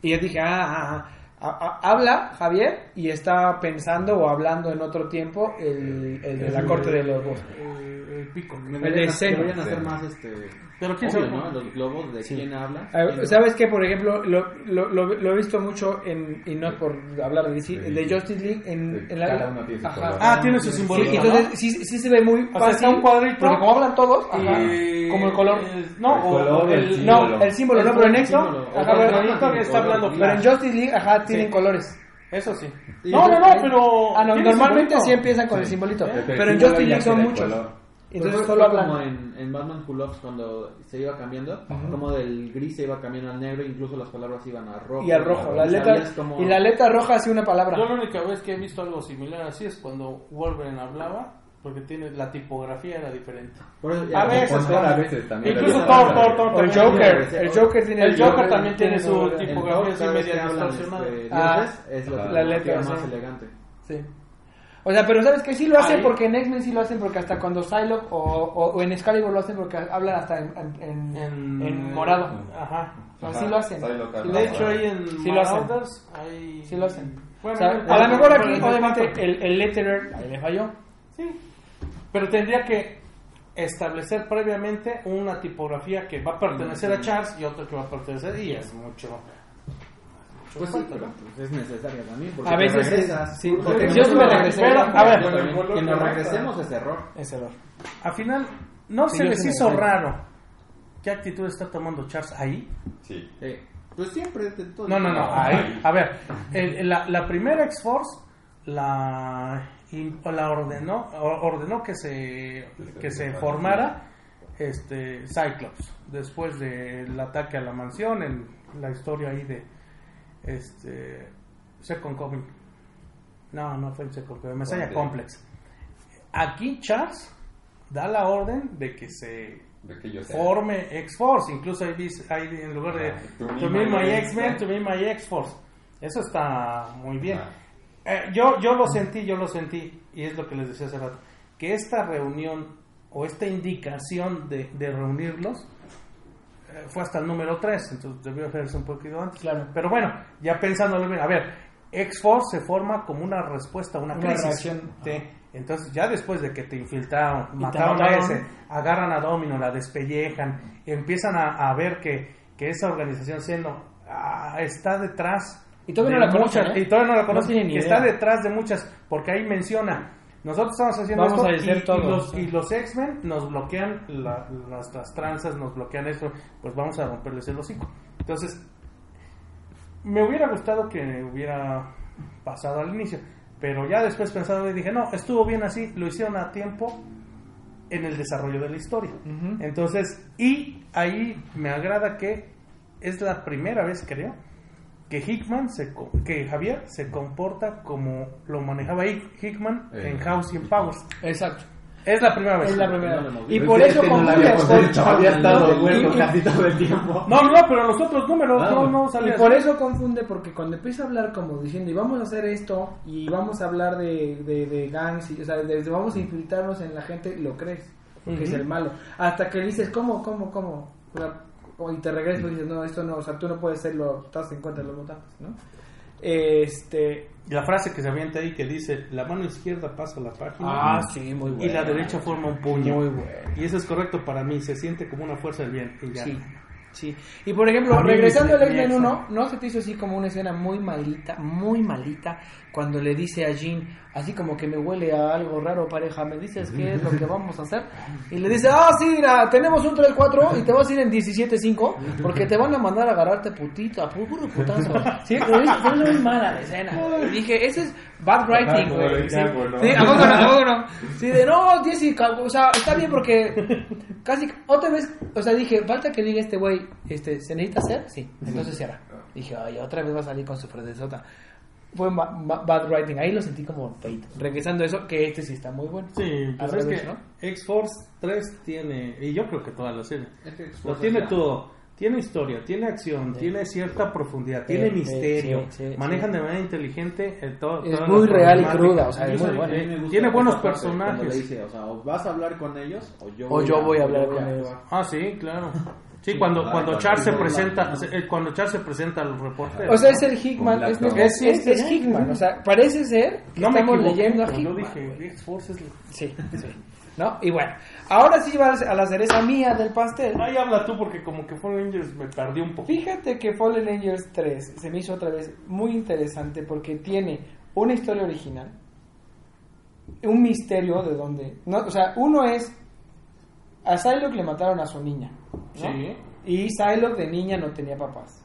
Y yo dije, ah, ah, ah. A- a- habla Javier y está pensando o hablando en otro tiempo el, el de la corte de los búhos. El, el Peacock. Deberían, de Zen. deberían hacer más este. Pero quién obvio, sabe. ¿no? Los globos de quién habla. Ah, quién- ¿Sabes qué? Por ejemplo, lo, lo, lo, lo he visto mucho en, y no es por hablar de DC, el de Justice League en, en la... Cada uno tiene su. Ah, tiene su Sí, simbolismo. entonces sí, sí se ve muy sea, fácil, está un cuadrito porque como hablan todos, ajá, Y- como el color, No, El o- color, o el el, símbolo. no, el símbolo, El no, pero en esto, ajá, El pero, está hablando pero en Justice League, ajá, tienen Sí. colores. Eso sí. No, no, no, pero. Ah, no, normalmente sí empiezan con el simbolito, pero en Justice League son muchos. Entonces solo hablan. como en, en Batman Who Loves cuando se iba cambiando, como del gris se iba cambiando al negro, incluso las palabras iban a rojo. Y al rojo, la Y letra, cómo- y la letra roja hace una palabra. Yo la única vez que he visto algo similar así es cuando Wolverine hablaba Porque tiene, la tipografía era diferente. Por eso- A veces, Con Thor a veces también. Incluso Thor, Thor, Thor O el Joker. tiene- El Joker tiene El Joker también tiene su tipografía así media distorsionada. este, Ah. es la, letra, más sí. elegante. Sí. O sea, pero ¿sabes que Sí lo hacen Ahí. porque en X-Men sí lo hacen porque hasta cuando Psylocke o, o, o en Excalibur lo hacen porque hablan hasta en, en, en- En- en morado. Ajá. O sea, Ajá, sí lo hacen. Psylocke De hecho, ahí en Sí lo hacen. Marauders hay... Sí lo hacen. Bueno, O sea, no, a lo mejor aquí, obviamente, el, el letterer ahí le falló. Sí. Pero tendría que establecer previamente una tipografía que va a pertenecer a Charles y otra que va a pertenecer y es mucho. Pues sí, pero pues es necesaria también. porque A veces regresas. es- sí, Porque yo sí me regresé. Pero, a ver, también, que nos regresemos es error. Es error. Al final, ¿no Sí, se les hizo regresé. raro qué actitud está tomando Charles ahí? Sí. Eh, pues siempre todo. No, no, no. ahí. A ver, el- la, la primera X-Force la, la ordenó, ordenó que se, que se formara este Cyclops después del ataque a la mansión en la historia ahí de este Second Coming. No, no fue el Second Coming, Messiah Complex. Complex. Aquí Charles da la orden de que se De que yo sea. forme X-Force. Incluso ahí dice, ahí en lugar de Ah, to me my X-Men. To me my X-Force. Eso está muy bien. Ah. Eh, yo, yo lo sentí, yo lo sentí, y es lo que les decía hace rato, que esta reunión o esta indicación de, de reunirlos fue hasta el número 3, entonces debió hacerse un poquito antes. Claro. Pero bueno, ya pensándolo bien, a ver, X-Force se forma como una respuesta a una, Una crisis. reacción. Sí. Entonces, ya después de que te infiltraron, te mataron a ese, agarran a Domino, la despellejan, empiezan a, a ver que, que esa organización siendo ah, está detrás Y todavía de no la conocen, muchas- ¿eh? y todavía no la No conocen, que idea. está detrás de muchas, porque ahí menciona, nosotros estamos haciendo Vamos esto a hacer y, todo, y los, y los X-Men nos bloquean la- nuestras tranzas, nos bloquean esto, pues vamos a romperles el hocico. Entonces, me hubiera gustado que hubiera pasado al inicio, pero ya después pensando y dije, no, estuvo bien así, lo hicieron a tiempo en el desarrollo de la historia. Entonces, y ahí me agrada que es la primera vez, creo, que Hickman, se, co- que Javier se comporta como lo manejaba Hick- Hickman Eh. en House and Powers. Exacto. Es la primera vez. Es la primera. no hemos Y por Es eso que no la confunde. habíamos por- hecho, había estado y- y- casi todo el tiempo. No, no, pero los otros números no, no Y salían. por eso confunde, porque cuando empieza a hablar como diciendo, y vamos a hacer esto, y vamos a hablar de, de, de gangs, y, o sea, desde vamos a infiltrarnos en la gente, lo crees, porque es Ujú. el malo. Hasta que dices, ¿cómo, cómo, cómo? O sea, o- y te regresas y dices, no, esto no, o sea, tú no puedes serlo, estás en contra de los votantes, ¿no? Este. La frase que se avienta ahí que dice, la mano izquierda pasa la página Ah, sí, muy bueno. y la derecha forma un puño. Muy bueno. Y eso es correcto para mí, se siente como una fuerza del bien. y ya. Sí, sí. Y por ejemplo, regresando al me X-Men exa. 1, ¿no se te hizo así como una escena muy malita, muy malita, cuando le dice a Jean, así como que me huele a algo raro, pareja, ¿me dices qué es lo que vamos a hacer? Y le dice, ah, sí, mira, tenemos un 3-4 y te vas a ir en 17-5 porque te van a mandar a agarrarte putito, a puro putazo. Sí, pero es fue muy mala la escena. Y dije, ese es bad writing, güey. Sí. Sí, ¿a poco no? ¿A poco no? Sí, de no, Jessica, o sea, está bien porque casi otra vez, o sea, dije, falta que diga este güey, este, ¿se necesita hacer? Sí, entonces se hará. Dije, ay, otra vez va a salir con su frasezota. Fue bad writing, ahí lo sentí como feito. Regresando a eso, que este sí está muy bueno. Sí, pues es que ¿no? X-Force 3 tiene, y yo creo que toda la serie, Es que lo tiene todo. Tiene historia, tiene acción, Sí. tiene cierta profundidad, Sí, tiene sí, misterio, sí, sí, manejan sí. de manera inteligente el todo. Es muy real y cruda, o sea, es muy bueno. Eh, Tiene buenos personajes. dice, o sea, o vas a hablar con ellos o yo O yo voy a hablar con ellos. Ah, sí, claro. <laughs> Sí, Sí, cuando, claro, cuando cuando Charles se presenta, eh, cuando Charles se presenta a los reporteros. O sea, es el Hickman, es, es, es- es Hickman, o sea, parece ser que no me estamos leyendo a cuando Hickman. dije güey. X-Force es... Sí, sí. ¿No? Y bueno, ahora sí va a la cereza mía del pastel. Ahí habla tú porque como que Fallen Angels me perdí un poco. Fíjate que Fallen Angels 3 se me hizo otra vez muy interesante porque tiene una historia original, un misterio de donde, no, o sea, uno es a Psylocke le mataron a su niña, ¿no? Sí. Y Psylocke de niña no tenía papás.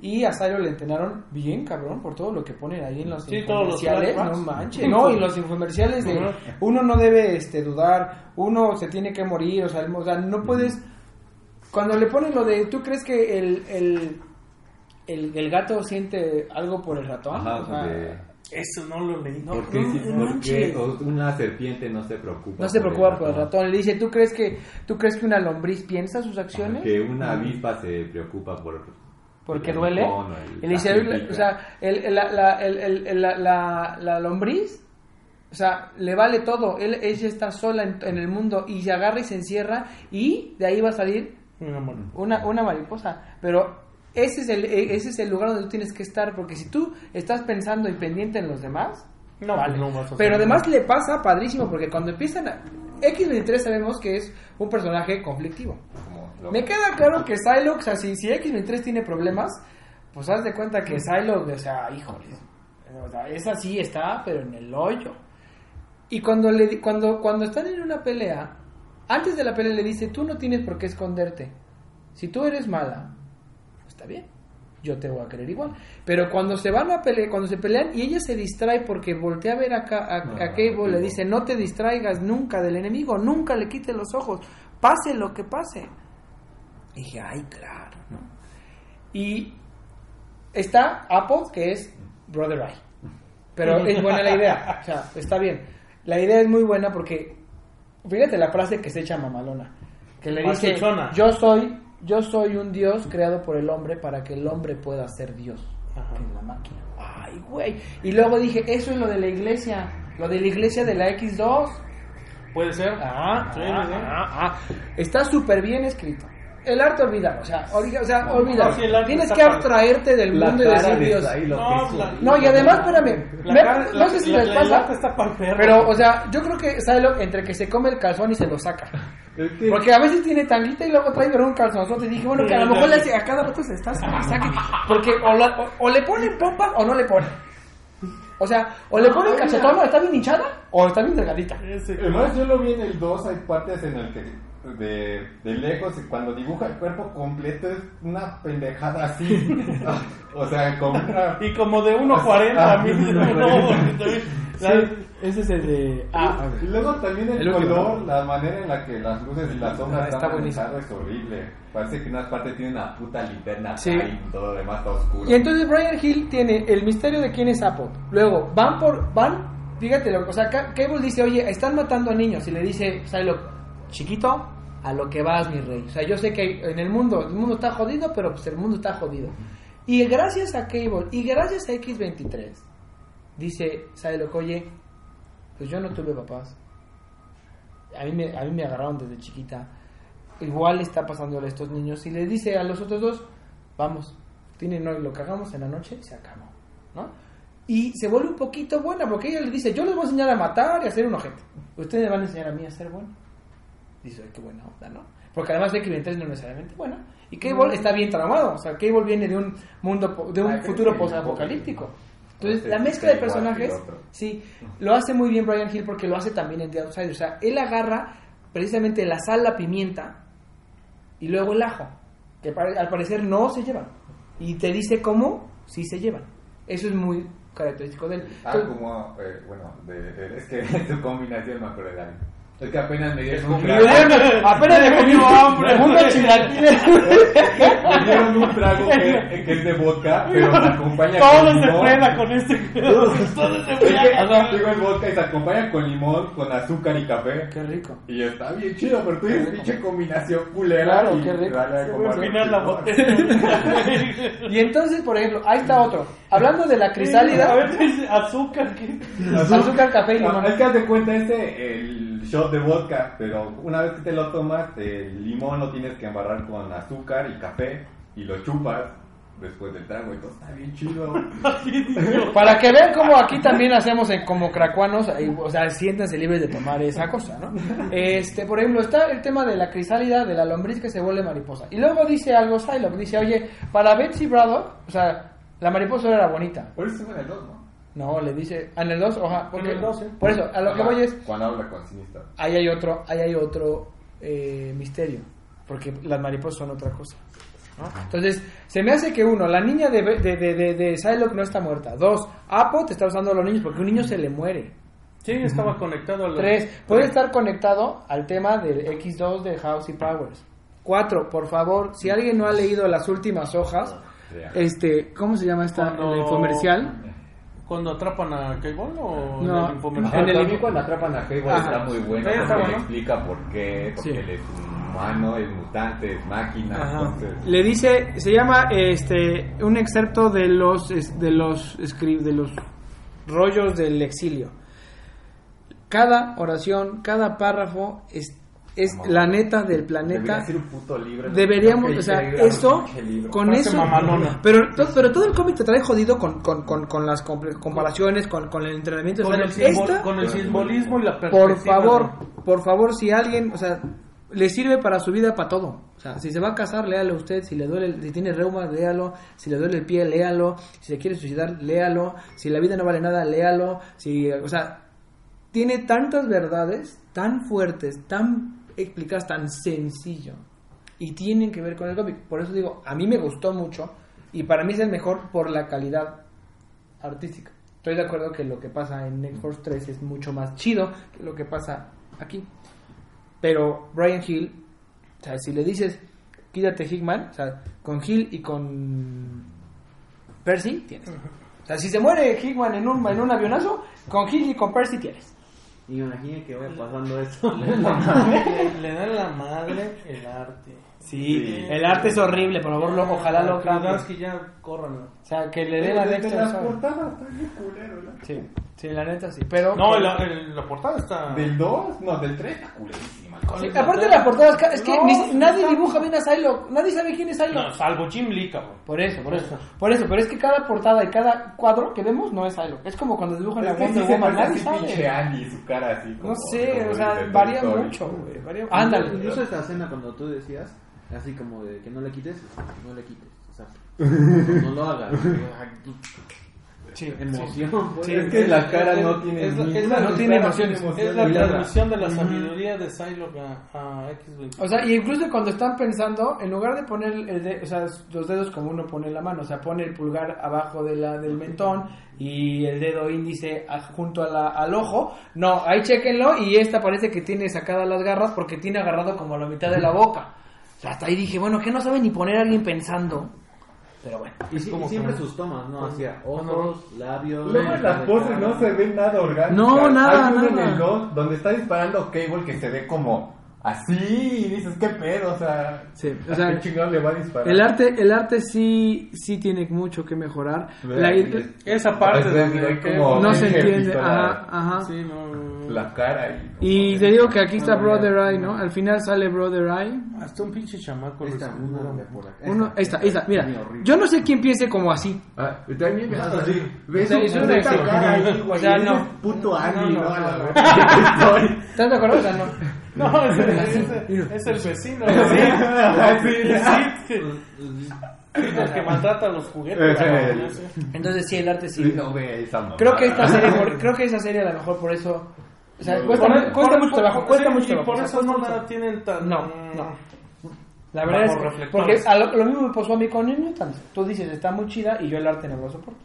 Y a Psylocke le entrenaron bien, cabrón, por todo lo que ponen ahí en los Sí, todos los infomerciales. No manches, no, y los infomerciales de uno no debe este, dudar, uno se tiene que morir, o sea, el- o sea, no puedes. Cuando le ponen lo de, ¿tú crees que el, el, el, el gato siente algo por el ratón? Ajá, O sea, Eso no lo leí. No, ¿Por qué, no, no por manches. qué o- una serpiente no se preocupa? No se preocupa por el ratón? ratón. Le dice, ¿tú crees que tú crees que una lombriz piensa sus acciones? Que una avispa se preocupa por... Porque el duele. el- Y le dice, la pica. o sea, el, el- la, la- el- el- el- la, la- la lombriz, o sea, le vale todo. Él, ella está sola en, en el mundo y se agarra y se encierra y de ahí va a salir una, una mariposa. Pero ese es, el, ese es el lugar donde tú tienes que estar, porque si tú estás pensando y pendiente en los demás, No, vale. no vas a Pero además le pasa padrísimo, porque cuando empiezan a... X23 sabemos que es un personaje conflictivo. Como Me queda claro que Psylocke, o sea, si, si X23 tiene problemas, pues haz de cuenta que Psylocke, o sea, híjole, o sea, esa sí está, pero en el hoyo. Y cuando, le, di- cuando, cuando están en una pelea, antes de la pelea le dice, tú no tienes por qué esconderte. Si tú eres mala, está bien, yo te voy a querer igual. Pero cuando se van a pelear, cuando se pelean y ella se distrae porque voltea a ver acá a, a No, Cable, le dice, no te distraigas nunca del enemigo, nunca le quites los ojos, pase lo que pase. Y dije, ay, claro, ¿no? Y está Apple, que es Brother Eye. Pero es buena la idea, o sea, está bien. La idea es muy buena porque, fíjate la frase que se echa mamalona, que le dice, yo soy, yo soy un dios creado por el hombre para que el hombre pueda ser dios Ajá. en la máquina. Ay, güey. Y luego dije, eso es lo de la iglesia, lo de la iglesia de la X2. Puede ser. Ah, Sí, ah, sí, sí. ah, ah. Está súper bien escrito. El arte olvídalo, o sea, olvida- o sea, No, olvídalo. no, sí, el arte Tienes que abstraerte del mundo y decir de Dios. No, la- y además, espérame, La me- cara- no sé si la- les la- pasa, pero, o sea, yo creo que Psylocke entre que se come el calzón y se lo saca. Es que- Porque a veces tiene tanguita y luego trae pero un calzonzote. Y dije, bueno, que a lo mejor le hace, a cada rato se está saque. Porque o, la- o- o le ponen pompas o no le ponen. O sea, o le ponen cachetón o está bien hinchada o está bien delgadita. Además, yo lo vi en el 2, hay partes en el que de, de lejos, cuando dibuja el cuerpo completo, es una pendejada así. <laughs> o sea, con una... Y como de 1.40 Ah, a mí. sí, no, ese es el de. Ah, y luego también el, El último, color, ¿no? la manera en la que las luces y las sombras Ah, está están manejadas es horrible. Parece que una parte tiene una puta linterna Sí. y todo lo demás está oscuro. Y entonces Brian Hill tiene el misterio de quién es Apple. Luego van por. Van. Fíjate, lo- o sea, Ca- Cable dice, oye, están matando a niños. Y le dice Psylocke, chiquito, a lo que vas, mi rey. O sea, yo sé que en el mundo, el mundo está jodido, pero pues el mundo está jodido. Y gracias a Cable y gracias a X23, dice Psylocke, oye, pues yo no tuve papás. A mí me, a mí me agarraron desde chiquita. Igual está pasándole a estos niños. Y le dice a los otros dos, vamos, tienen hoy lo que hagamos en la noche, se acabó. ¿no? Y se vuelve un poquito buena porque ella le dice, yo les voy a enseñar a matar y a hacer un ojete. Ustedes me van a enseñar a mí a ser bueno. Dice, "Ay, qué buena onda, ¿no? Porque además de que no es necesariamente bueno. Y Cable está bien traumado. O sea, Cable viene de un mundo, de un futuro post-apocalíptico. Entonces, la mezcla de personajes, sí, lo hace muy bien Brian Hill porque lo hace también en The Outsider. O sea, él agarra precisamente la sal, la pimienta y luego el ajo, que al parecer no se llevan. Y te dice cómo sí se llevan. Eso es muy característico de él. Ah, Entonces, como, eh, bueno, de, de- es que <laughs> su combinación me acuerdo de. Es que apenas me dieron un trago. Bueno, apenas le comió hambre, chilaquiles. Me dieron un trago que, que es de vodka, pero se acompaña Todo con se limón. frena con este. Todo se frena. digo el vodka y se acompaña con limón, con azúcar y café. Qué rico. Y está bien chido, pero tú dices pinche combinación culera. Claro, y qué rico. la botella. <laughs> Y entonces, por ejemplo, ahí está otro. Hablando de la A crisálida, ver, dice azúcar. ¿qué? azúcar, café y limón. Ah, Es que haz de cuenta este, el shot de vodka, pero una vez que te lo tomas, el limón lo tienes que embarrar con azúcar y café y lo chupas después del trago. Entonces está bien chido. <laughs> Para que vean cómo aquí también hacemos en- como cracuanos, o sea, siéntanse libres de tomar esa cosa, ¿no? Este, por ejemplo, está el tema de la crisálida de la lombriz que se vuelve mariposa. Y luego dice algo Psylocke, dice, oye, para Betsy Braddock, o sea, la mariposa era bonita. Por eso en el 2, ¿no? No, le dice, en el 2, oja, porque, En el dos, sí. por eso, a lo que voy es, Cuando habla con Sinister. ahí hay otro, ahí hay otro eh, misterio, porque las mariposas son otra cosa. ¿no? Entonces, se me hace que uno, la niña de, de, de, de, de Psylocke no está muerta. Dos, Apo te está usando a los niños porque un niño se le muere. Sí, estaba conectado a. Tres, puede estar conectado al tema del X2 de House y Powers. Cuatro, por favor, si alguien no ha leído las últimas hojas, este, ¿cómo se llama esta Cuando- el infomercial? Cuando atrapan a Cable o No. en el infomercial? Ajá, En el- también cuando atrapan a Cable Ajá. está muy bueno. Está porque bueno. le explica por qué. Porque Sí. él es humano, es mutante, es máquina. Entonces, Le dice, se llama este un excerpto de los de los de los rollos del exilio. Cada oración, cada párrafo es es Mamá. la neta del Debería planeta. ser un puto libro. Deberíamos, o sea, eso con Parece eso, pero to- pero todo el cómic te trae jodido con, con, con, con las comparaciones, con, con el entrenamiento. Con o sea, el, simbol- esta- con el simbolismo y la perspectiva. por favor, por favor, si alguien, o sea, le sirve para su vida para todo. O sea, si se va a casar, léalo usted. Si le duele, si tiene reuma, léalo. Si le duele el pie, léalo. Si se quiere suicidar, léalo. Si la vida no vale nada, léalo. Si, o sea, tiene tantas verdades tan fuertes, tan explicadas, tan sencillo. Y tienen que ver con el cómic. Por eso digo, a mí me gustó mucho. Y para mí es el mejor por la calidad artística. Estoy de acuerdo que lo que pasa en X-Force 3 es mucho más chido que lo que pasa aquí. Pero Brian Hill, o sea, si le dices, quítate Hickman, o sea, con Hill y con Percy tienes. O sea, si se muere Hickman en un, en un avionazo, con Hill y con Percy tienes. Y imagínate que vaya pasando esto. Le, le dan la madre el arte. Sí, el arte es horrible, por favor, lo- ojalá lo cambien. que ya corran. O sea, que le den la extra. las portadas está bien culero, ¿no? Sí, sí, la neta sí. Pero. No, la, el- la portada está. Del 2, no, del 3 está culerísima. Sí, aparte de la portada, es que- No, ni- nadie no. dibuja bien a Psylocke. Nadie sabe quién es Psylocke. No, salvo Jim Lee, cabrón. Por eso, por eso. Por eso, pero es que cada portada y cada cuadro que vemos no es Psylocke. Es como cuando dibujan a Es sí Wonder se Woman, nadie sabe. Andy, su cara así como... No sé, como o sea, varía mucho, güey. varía- Ándale. Incluso esta escena cuando tú decías, así como de que no le quites, no le quites. O sea, <laughs> no, no lo hagas. Sí, Emoción. Sí, Es que la cara no tiene es ninguna es la- no tiene emociones. Es la Y la- transmisión de la sabiduría de Psylocke a, a X-Wing. O sea, y incluso cuando están pensando, en lugar de poner el de- o sea, los dedos como uno pone la mano, o sea, pone el pulgar abajo de la, del mentón y el dedo índice junto a la- al ojo, no, ahí chequenlo y esta parece que tiene sacadas las garras porque tiene agarrado como la mitad de la boca. O sea, hasta ahí dije, bueno, que no sabe ni poner a alguien pensando. Pero bueno. Y, sí- y como siempre sus tomas, ¿no? Hacia cuando- ojos, labios. Luego en las poses no se ve nada orgánico. No, nada, Hay uno en nada. el 2 donde está disparando Cable que se ve como así y dices, ¿qué pedo? O sea, Sí, o ¿a sea, qué chingado le va a disparar? El arte, el arte sí, sí tiene mucho que mejorar. La- Esa parte es- donde como- no se entiende. Ajá, ajá. Sí, no. La cara y... Y te digo que aquí está Brother Eye, ¿no? Al final sale Brother Eye. Hasta un pinche chamaco. Esta, de. Uno, ahí está, ahí está. Mira, yo no sé quién piense como así. Ah, también así, ves O sea, cara ahí, O güey, sea, ese no. puto No, Andy, no, ¿no? no, no. <laughs> ¿Estás de acuerdo? O sea, no. No, es el, es el- es el vecino. Así, Sí, sí, el que maltrata los juguetes. Entonces sí, el arte sí. No ve esa mamada. Creo que esta serie, por- creo que esa serie a lo mejor por eso... O sea, cuesta, Por- mu- cuesta por- mucho por- trabajo, cuesta sí, mucho y trabajo. por eso no la tienen tan. No, no. La verdad es que, porque a lo, lo mismo me pasó a mí con New Mutants. Tú dices, está muy chida y yo el arte no lo soporto.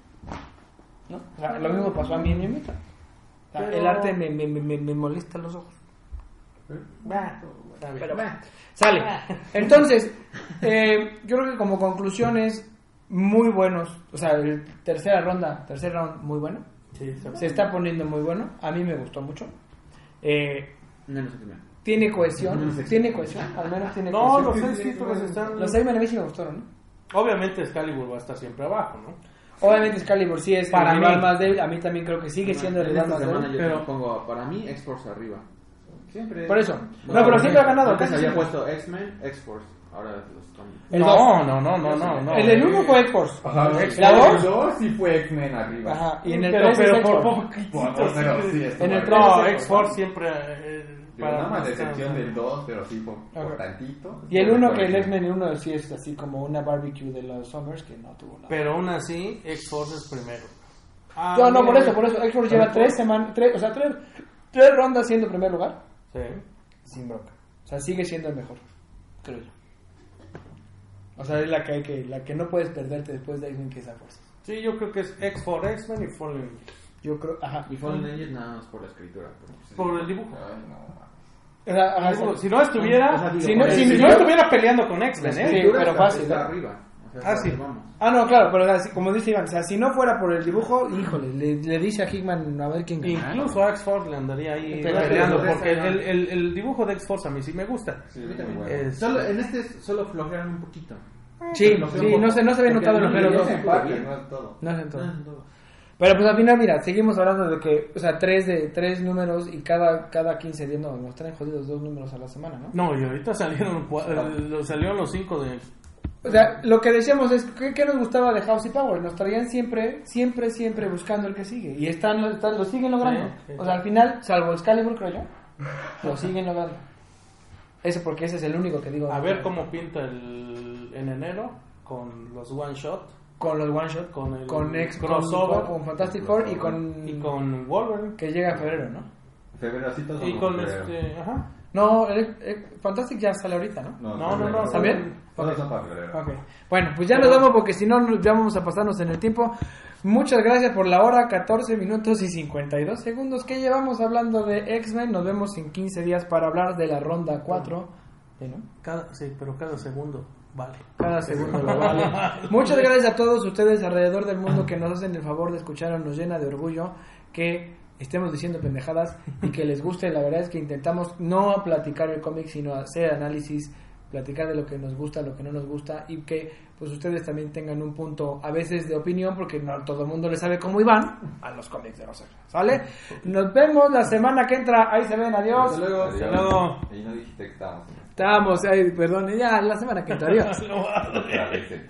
¿No? O sea, lo mismo pasó a mí en New Mutants. O sea, Pero- El arte me, me, me, me molesta los ojos. Bah, está bien. Pero bueno, sale. Entonces, eh, yo creo que como conclusiones muy buenos. O sea, el tercera ronda, tercer round muy bueno. Sí, está Se está poniendo muy bueno. A mí me gustó mucho. Eh, No, no sé tiene cohesión. Tiene cohesión. Al menos tiene No, los cohesión. seis títulos están. Los X-Men a mí sí me gustaron, ¿no? Obviamente Excalibur va a estar siempre abajo, ¿no? Obviamente Excalibur sí es Para el rival mí. más débil. A mí también creo que sigue siendo el rival más débil. yo pero- pongo para mí X-Force arriba. Siempre. Por eso. No, pero siempre ha ganado. Antes casi había puesto X-Men, X-Force. Ahora los cambios. El no, dos. no, no, no, no, no. El del 1 fue X-Force. Ajá, ¿La el dos? 2 sí fue X-Men arriba. Ajá. Y en el pero, 3 pero es por. Pero sí. En el arriba. tres No, es X-Force siempre. eh, Yo nada más excepción del 2, pero sí por, por Ok. tantito. Y el 1 que el Por- X-Men 1 sí es así como una barbecue de los Summers que no tuvo nada. Pero aún así, X-Force es primero. Ah, No, no, mira, por eso, por eso. X-Force lleva tres semanas, tres, o sea, tres, tres rondas siendo primer lugar. Sí. Sin bronca. O sea, sigue siendo el mejor, creo yo. O sea, es la que, hay que, la que no puedes perderte después de X-Men que es a fuerza. Sí, yo creo que es X-Force, X-Men y Fallen Angels. Yo creo, ajá. Y Fallen Angels nada más por la escritura. pero pues, Por el dibujo. Ay, no, mames. O sea, ajá, Digo, sí. si no estuviera, O sea, digo, si no, si estuviera peleando con X-Men, ¿eh? escritura pero fácil, arriba. Ah, sí. vamos. Ah, no, claro, pero como dice Iván, o sea, si no fuera por el dibujo, híjole, le, le dice a Hickman a ver quién gana. Incluso a X-Force le andaría ahí peleando porque el, el, el dibujo de X-Force a mí sí me gusta. Sí, A mí muy también. bueno. Es- Solo, en este solo flojearon un poquito. Sí, sí, no se, no se había notado en el los primeros dos. no es todo. No sé todo. Ah, todo. Pero pues al final, mira, seguimos hablando de que, o sea, tres de tres números y cada cada 15 días, no, nos traen jodidos dos números a la semana, ¿no? No, y ahorita salieron, cua- eh, salieron los cinco de... O sea, lo que decíamos es, ¿qué, qué nos gustaba de House y Power? Nos traían siempre, siempre, siempre buscando el que sigue. Y están, están lo siguen logrando. Sí, sí. O sea, al final, salvo Excalibur, creo yo, lo siguen logrando. Eso porque ese es el único que digo. A ver cómo pinta el, en enero con los one shot Con los one shot, Con el con, ex, crossover. con, con Fantastic Four y con, y con Wolverine que llega en febrero, ¿no? Febrerocitos y con febrero. este, ajá. No, el- el Fantastic ya sale ahorita, ¿no? No, No, no, no, ¿También? Todos son para febrero. Ok. Bueno, pues ya nos vamos porque si no ya vamos a pasarnos en el tiempo. Muchas gracias por la hora, 14 minutos y 52 segundos que llevamos hablando de X-Men. Nos vemos en 15 días para hablar de la ronda 4. ¿Sí, no? Cada, sí, pero cada segundo vale. Cada segundo lo vale. Muchas gracias a todos ustedes alrededor del mundo que nos hacen el favor de escuchar. Nos llena de orgullo que estemos diciendo pendejadas y que les guste. La verdad es que intentamos no platicar el cómic, sino hacer análisis, platicar de lo que nos gusta, lo que no nos gusta y que pues ustedes también tengan un punto a veces de opinión porque no todo el mundo le sabe cómo iban a los cómics de Rosa. ¿Sale? Nos vemos la semana que entra. Ahí se ven. Adiós. Hasta luego. Adiós. luego. Y no dijiste que estábamos Estábamos, ay, perdón, ya la semana que entra. Adiós. <laughs>